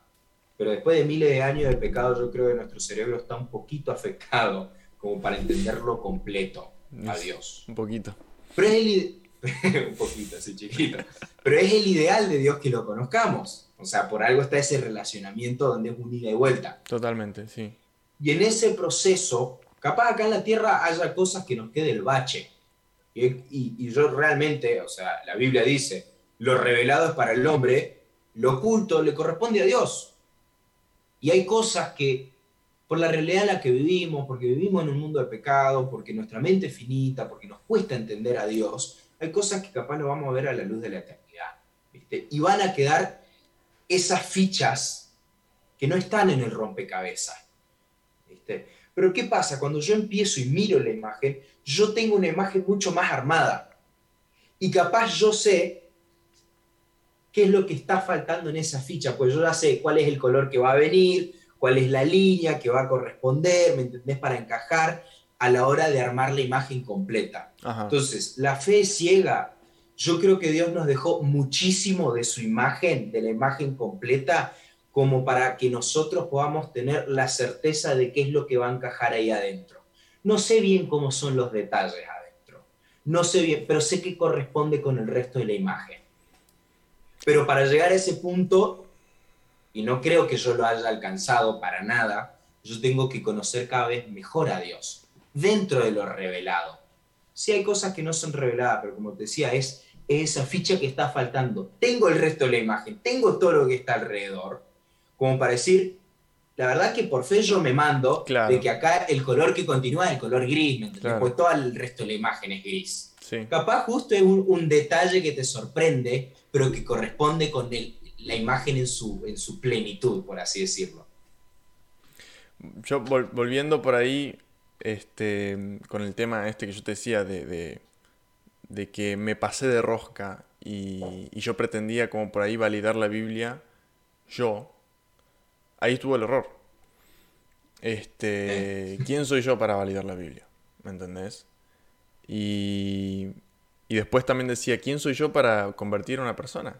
pero después de miles de años de pecado, yo creo que nuestro cerebro está un poquito afectado como para entenderlo completo a Es- Dios. Un poquito. Pero es el [laughs] un poquito, así chiquito. Pero es el ideal de Dios que lo conozcamos. O sea, por algo está ese relacionamiento donde es un ida y vuelta. Totalmente, sí. Y en ese proceso, capaz acá en la tierra haya cosas que nos quede el bache. Y, y- y yo realmente, o sea, la Biblia dice, lo revelado es para el hombre, lo oculto le corresponde a Dios. Y hay cosas que, por la realidad en la que vivimos, porque vivimos en un mundo de pecado, porque nuestra mente es finita, porque nos cuesta entender a Dios, hay cosas que capaz lo vamos a ver a la luz de la eternidad. ¿viste? Y van a quedar esas fichas que no están en el rompecabezas. ¿viste? Pero ¿qué pasa? Cuando yo empiezo y miro la imagen, yo tengo una imagen mucho más armada. Y capaz yo sé qué es lo que está faltando en esa ficha, pues yo ya sé cuál es el color que va a venir, cuál es la línea que va a corresponder, ¿me entendés? Para encajar a la hora de armar la imagen completa. Ajá. Entonces, la fe ciega, yo creo que Dios nos dejó muchísimo de su imagen, de la imagen completa, como para que nosotros podamos tener la certeza de qué es lo que va a encajar ahí adentro. No sé bien cómo son los detalles adentro, no sé bien, pero sé que corresponde con el resto de la imagen. Pero para llegar a ese punto, y no creo que yo lo haya alcanzado para nada, yo tengo que conocer cada vez mejor a Dios, dentro de lo revelado. Sí hay cosas que no son reveladas, pero como te decía, es, es esa ficha que está faltando. Tengo el resto de la imagen, tengo todo lo que está alrededor, como para decir, la verdad que por fe yo me mando Claro. de que acá el color que continúa es el color gris, ¿me? Claro. Pues todo el resto de la imagen es gris. Sí. Capaz justo es un, un detalle que te sorprende, pero que corresponde con el- la imagen en su, en su plenitud, por así decirlo. Yo vol- volviendo por ahí, este, con el tema este que yo te decía de, de, de que me pasé de rosca y, y yo pretendía como por ahí validar la Biblia, yo, ahí estuvo el error. Este, ¿quién soy yo para validar la Biblia? ¿Me entendés? Y, y después también decía, ¿quién soy yo para convertir a una persona?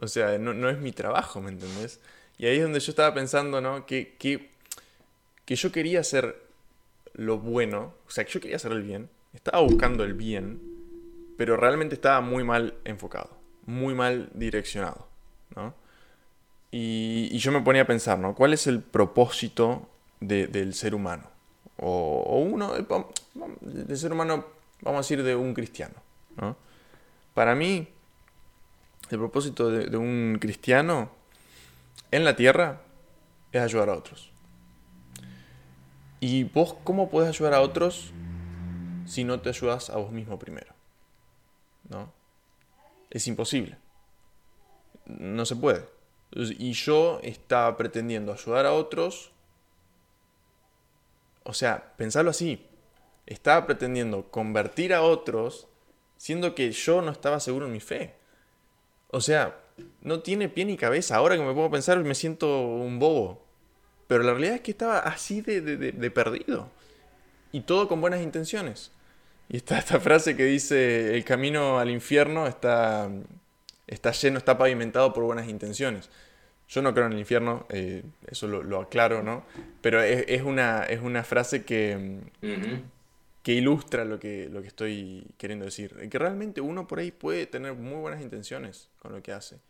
O sea, no, no es mi trabajo, ¿me entendés? Y ahí es donde yo estaba pensando, ¿no? Que, que, que yo quería hacer lo bueno, o sea, que yo quería hacer el bien, estaba buscando el bien, pero realmente estaba muy mal enfocado, muy mal direccionado, ¿no? Y, y yo me ponía a pensar, ¿no? ¿Cuál es el propósito de- del ser humano? O, o uno, eh, del ser humano, vamos a decir, de un cristiano, ¿no? Para mí, el propósito de, de un cristiano en la tierra es ayudar a otros. ¿Y vos cómo podés ayudar a otros si no te ayudas a vos mismo primero. ¿No? Es imposible. No se puede. Y yo estaba pretendiendo ayudar a otros. O sea, pensarlo así. Estaba pretendiendo convertir a otros siendo que yo no estaba seguro en mi fe. O sea, no tiene pie ni cabeza. Ahora que me a pensar me siento un bobo. Pero la realidad es que estaba así de, de perdido. Y todo con buenas intenciones. Y está esta frase que dice, el camino al infierno está, está lleno, está pavimentado por buenas intenciones. Yo no creo en el infierno, eh, eso lo, aclaro, ¿no? Pero es, una, es una frase que, que ilustra lo que, lo que estoy queriendo decir. Que realmente uno por ahí puede tener muy buenas intenciones con lo que hace.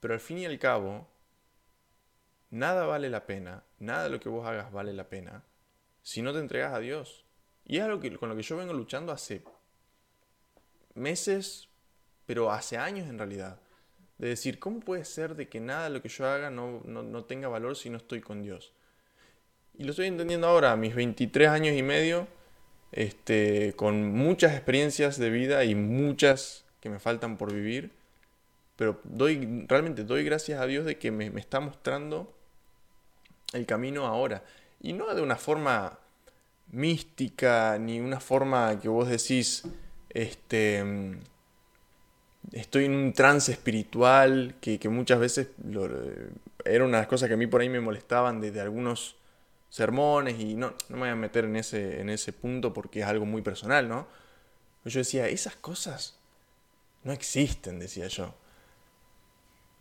Pero al fin y al cabo, nada vale la pena, nada lo que vos hagas vale la pena si no te entregas a Dios. Y es algo que, con lo que yo vengo luchando hace meses, pero hace años en realidad. De decir, ¿cómo puede ser de que nada lo que yo haga no, no, tenga valor si no estoy con Dios? Y lo estoy entendiendo ahora, a mis 23 años y medio, este, con muchas experiencias de vida y muchas que me faltan por vivir, pero doy, realmente doy gracias a Dios de que me, está mostrando el camino ahora. Y no de una forma mística, ni una forma que vos decís, este, estoy en un trance espiritual, que, muchas veces era una de las cosas que a mí por ahí me molestaban desde algunos sermones, y no, no me voy a meter en ese, en ese punto porque es algo muy personal, ¿no? Yo decía, esas cosas no existen, decía yo.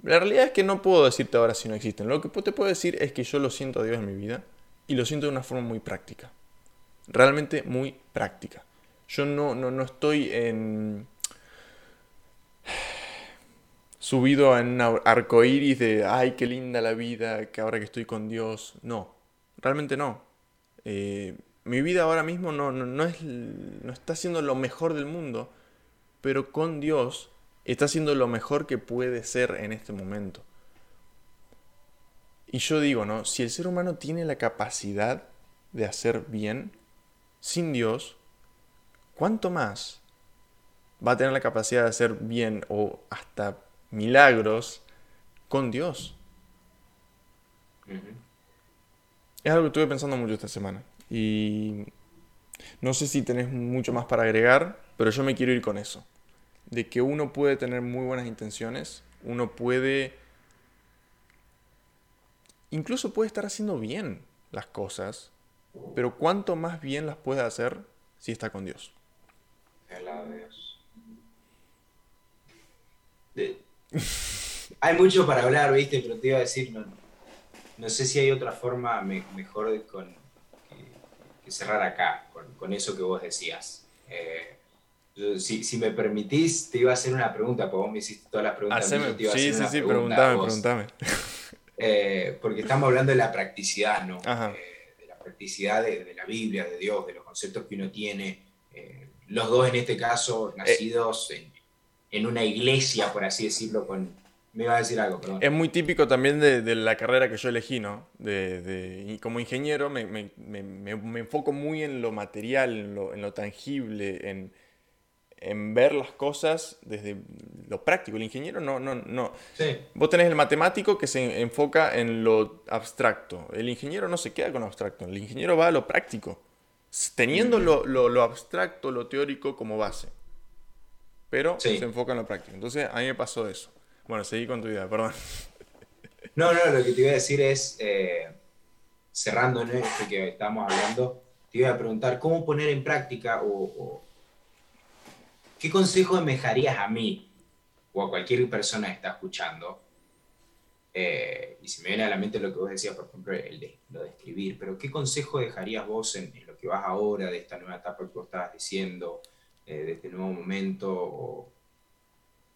La realidad es que no puedo decirte ahora si no existen. Lo que te puedo decir es que yo lo siento a Dios en mi vida y lo siento de una forma muy práctica realmente muy práctica. Yo no, no, no estoy en [sighs] subido en un arco iris de ay, qué linda la vida, que ahora que estoy con Dios. No, realmente no. Eh, mi vida ahora mismo no, no, es, no está siendo lo mejor del mundo, pero con Dios está siendo lo mejor que puede ser en este momento. Y yo digo, ¿no? Si el ser humano tiene la capacidad de hacer bien, sin Dios, ¿cuánto más va a tener la capacidad de hacer bien o hasta milagros con Dios? Es algo que estuve pensando mucho esta semana. Y no sé si tenés mucho más para agregar, pero yo me quiero ir con eso. De que uno puede tener muy buenas intenciones, uno puede... Incluso puede estar haciendo bien las cosas, pero cuánto más bien las puede hacer si está con Dios. [laughs] hay mucho para hablar, ¿viste? Pero te iba a decir, no, sé si hay otra forma mejor de con, que, cerrar acá, con, eso que vos decías. Eh, si, me permitís, te iba a hacer una pregunta, porque vos me hiciste todas las preguntas. sí, sí, sí, pregúntame, pregúntame. Eh, porque estamos hablando de la practicidad, ¿no? Eh, practicidad de, la Biblia, de Dios, de los conceptos que uno tiene. Eh, los dos en este caso nacidos en, una iglesia, por así decirlo, con... Me iba a decir algo, perdón. Es muy típico también de, la carrera que yo elegí, ¿no? De, como ingeniero me, me, me, enfoco muy en lo material, en lo, en lo tangible, en, en ver las cosas desde lo práctico. El ingeniero no, no, no. Vos tenés el matemático que se enfoca en lo abstracto. El ingeniero no se queda con lo abstracto. El ingeniero va a lo práctico. Teniendo lo, lo, abstracto, lo teórico como base. Pero se enfoca en lo práctico. Entonces a mí me pasó eso. Bueno, seguí con tu idea, perdón. No, no, lo que te iba a decir es, eh, cerrando en esto que estábamos hablando, te iba a preguntar cómo poner en práctica o ¿Qué consejo me dejarías a mí o a cualquier persona que está escuchando? Eh, y si me viene a la mente lo que vos decías, por ejemplo, el de, lo de escribir, pero ¿qué consejo dejarías vos en, lo que vas ahora, de esta nueva etapa que vos estabas diciendo, eh, de este nuevo momento?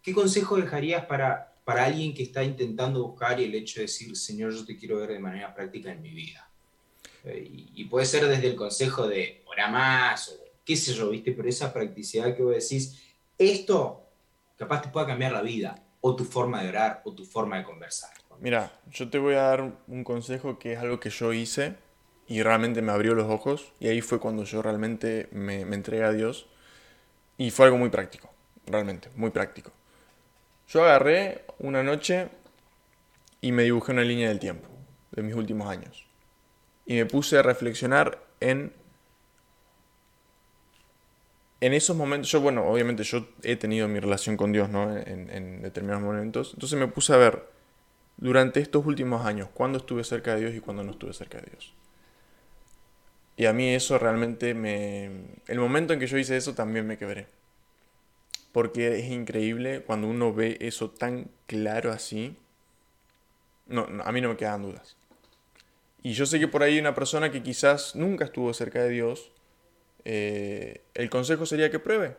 ¿Qué consejo dejarías para, para alguien que está intentando buscar y el hecho de decir, Señor, yo te quiero ver de manera práctica en mi vida? Eh, y, y, puede ser desde el consejo de ora más o qué sé yo, ¿viste? Pero esa practicidad que vos decís, esto capaz te pueda cambiar la vida, o tu forma de orar, o tu forma de conversar. Mira, yo te voy a dar un consejo que es algo que yo hice y realmente me abrió los ojos y ahí fue cuando yo realmente me, me entregué a Dios y fue algo muy práctico, realmente, muy práctico. Yo agarré una noche y me dibujé una línea del tiempo de mis últimos años y me puse a reflexionar en en esos momentos, yo, bueno, obviamente yo he tenido mi relación con Dios, ¿no? En, en, determinados momentos. Entonces me puse a ver, durante estos últimos años, cuándo estuve cerca de Dios y cuándo no estuve cerca de Dios. Y a mí eso realmente me... El momento en que yo hice eso también me quebré. Porque es increíble cuando uno ve eso tan claro así. No, a mí no me quedan dudas. Y yo sé que por ahí una persona que quizás nunca estuvo cerca de Dios eh, el consejo sería que pruebe.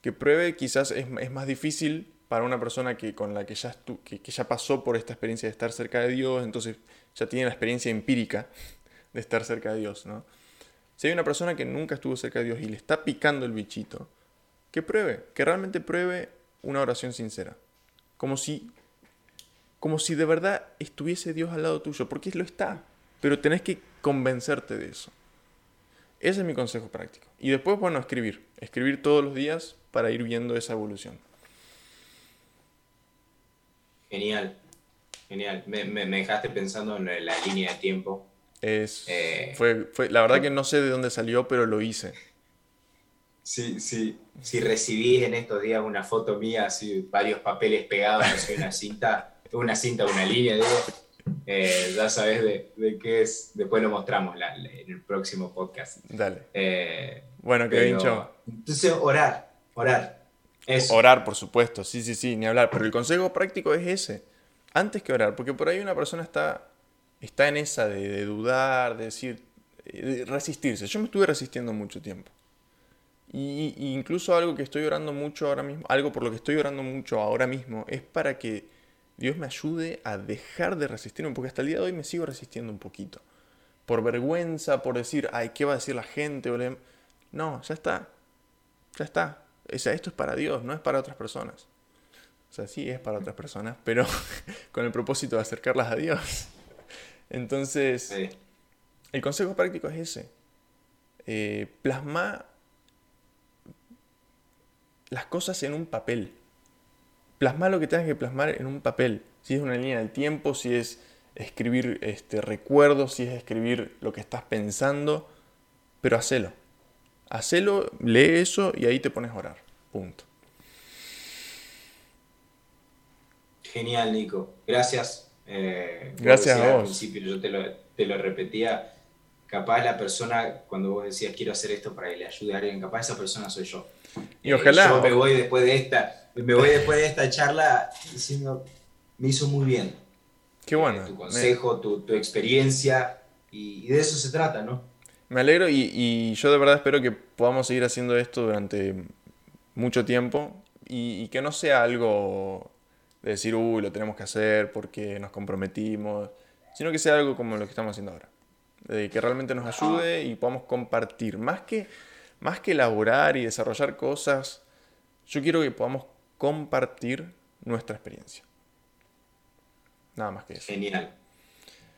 Que pruebe, quizás es, más difícil para una persona que, con la que ya, que, ya pasó por esta experiencia de estar cerca de Dios, entonces ya tiene la experiencia empírica de estar cerca de Dios, ¿no? Si hay una persona que nunca estuvo cerca de Dios y le está picando el bichito, que pruebe, que realmente pruebe una oración sincera. Como si, como si de verdad estuviese Dios al lado tuyo, porque lo está, pero tenés que convencerte de eso. Ese es mi consejo práctico. Y después, bueno, escribir. Escribir todos los días para ir viendo esa evolución. Genial, genial. Me, dejaste pensando en la línea de tiempo. Es, eh, fue, fue, la verdad que no sé de dónde salió, pero lo hice. Sí, sí. Si recibís en estos días una foto mía, así varios papeles pegados, no una cinta, una cinta, una línea, digo, eh, ya sabes de, qué es, después lo mostramos en el próximo podcast. Dale. Eh, bueno, que dicho. Entonces, orar, orar. Orar, por supuesto, sí, sí, sí, ni hablar. Pero el consejo práctico es ese. Antes que orar, porque por ahí una persona está, está en esa de, dudar, de decir, de resistirse. Yo me estuve resistiendo mucho tiempo. Y, y, incluso algo que estoy orando mucho ahora mismo, algo por lo que estoy orando mucho ahora mismo, es para que Dios me ayude a dejar de resistirme, porque hasta el día de hoy me sigo resistiendo un poquito. Por vergüenza, por decir, ay, ¿qué va a decir la gente? No, ya está. Ya está. O sea, esto es para Dios, no es para otras personas. O sea, sí es para otras personas, pero [laughs] con el propósito de acercarlas a Dios. Entonces, el consejo práctico es ese. Eh, plasma las cosas en un papel plasmar lo que tengas que plasmar en un papel. Si es una línea del tiempo, si es escribir este, recuerdos, si es escribir lo que estás pensando, pero hacelo. Hacelo, lee eso y ahí te pones a orar. Punto. Genial, Nico. Gracias. Eh, Gracias a vos. Al principio yo te lo, te lo, repetía. Capaz la persona, cuando vos decías quiero hacer esto para que le ayude a alguien, capaz esa persona soy yo. Y ojalá. yo me voy después de esta me voy después de esta charla diciendo, me hizo muy bien. Qué bueno. tu consejo, tu, experiencia, y, de eso se trata, ¿no? Me alegro y, yo de verdad espero que podamos seguir haciendo esto durante mucho tiempo y, que no sea algo de decir, uy, lo tenemos que hacer porque nos comprometimos, sino que sea algo como lo que estamos haciendo ahora. De que realmente nos ayude y podamos compartir. Más que, más que elaborar y desarrollar cosas, yo quiero que podamos compartir nuestra experiencia. Nada más que eso. Genial.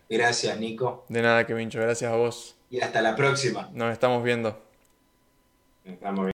Gracias, Nico. De nada, que Vincho. Gracias a vos. Y hasta la próxima. Nos estamos viendo. Nos estamos viendo.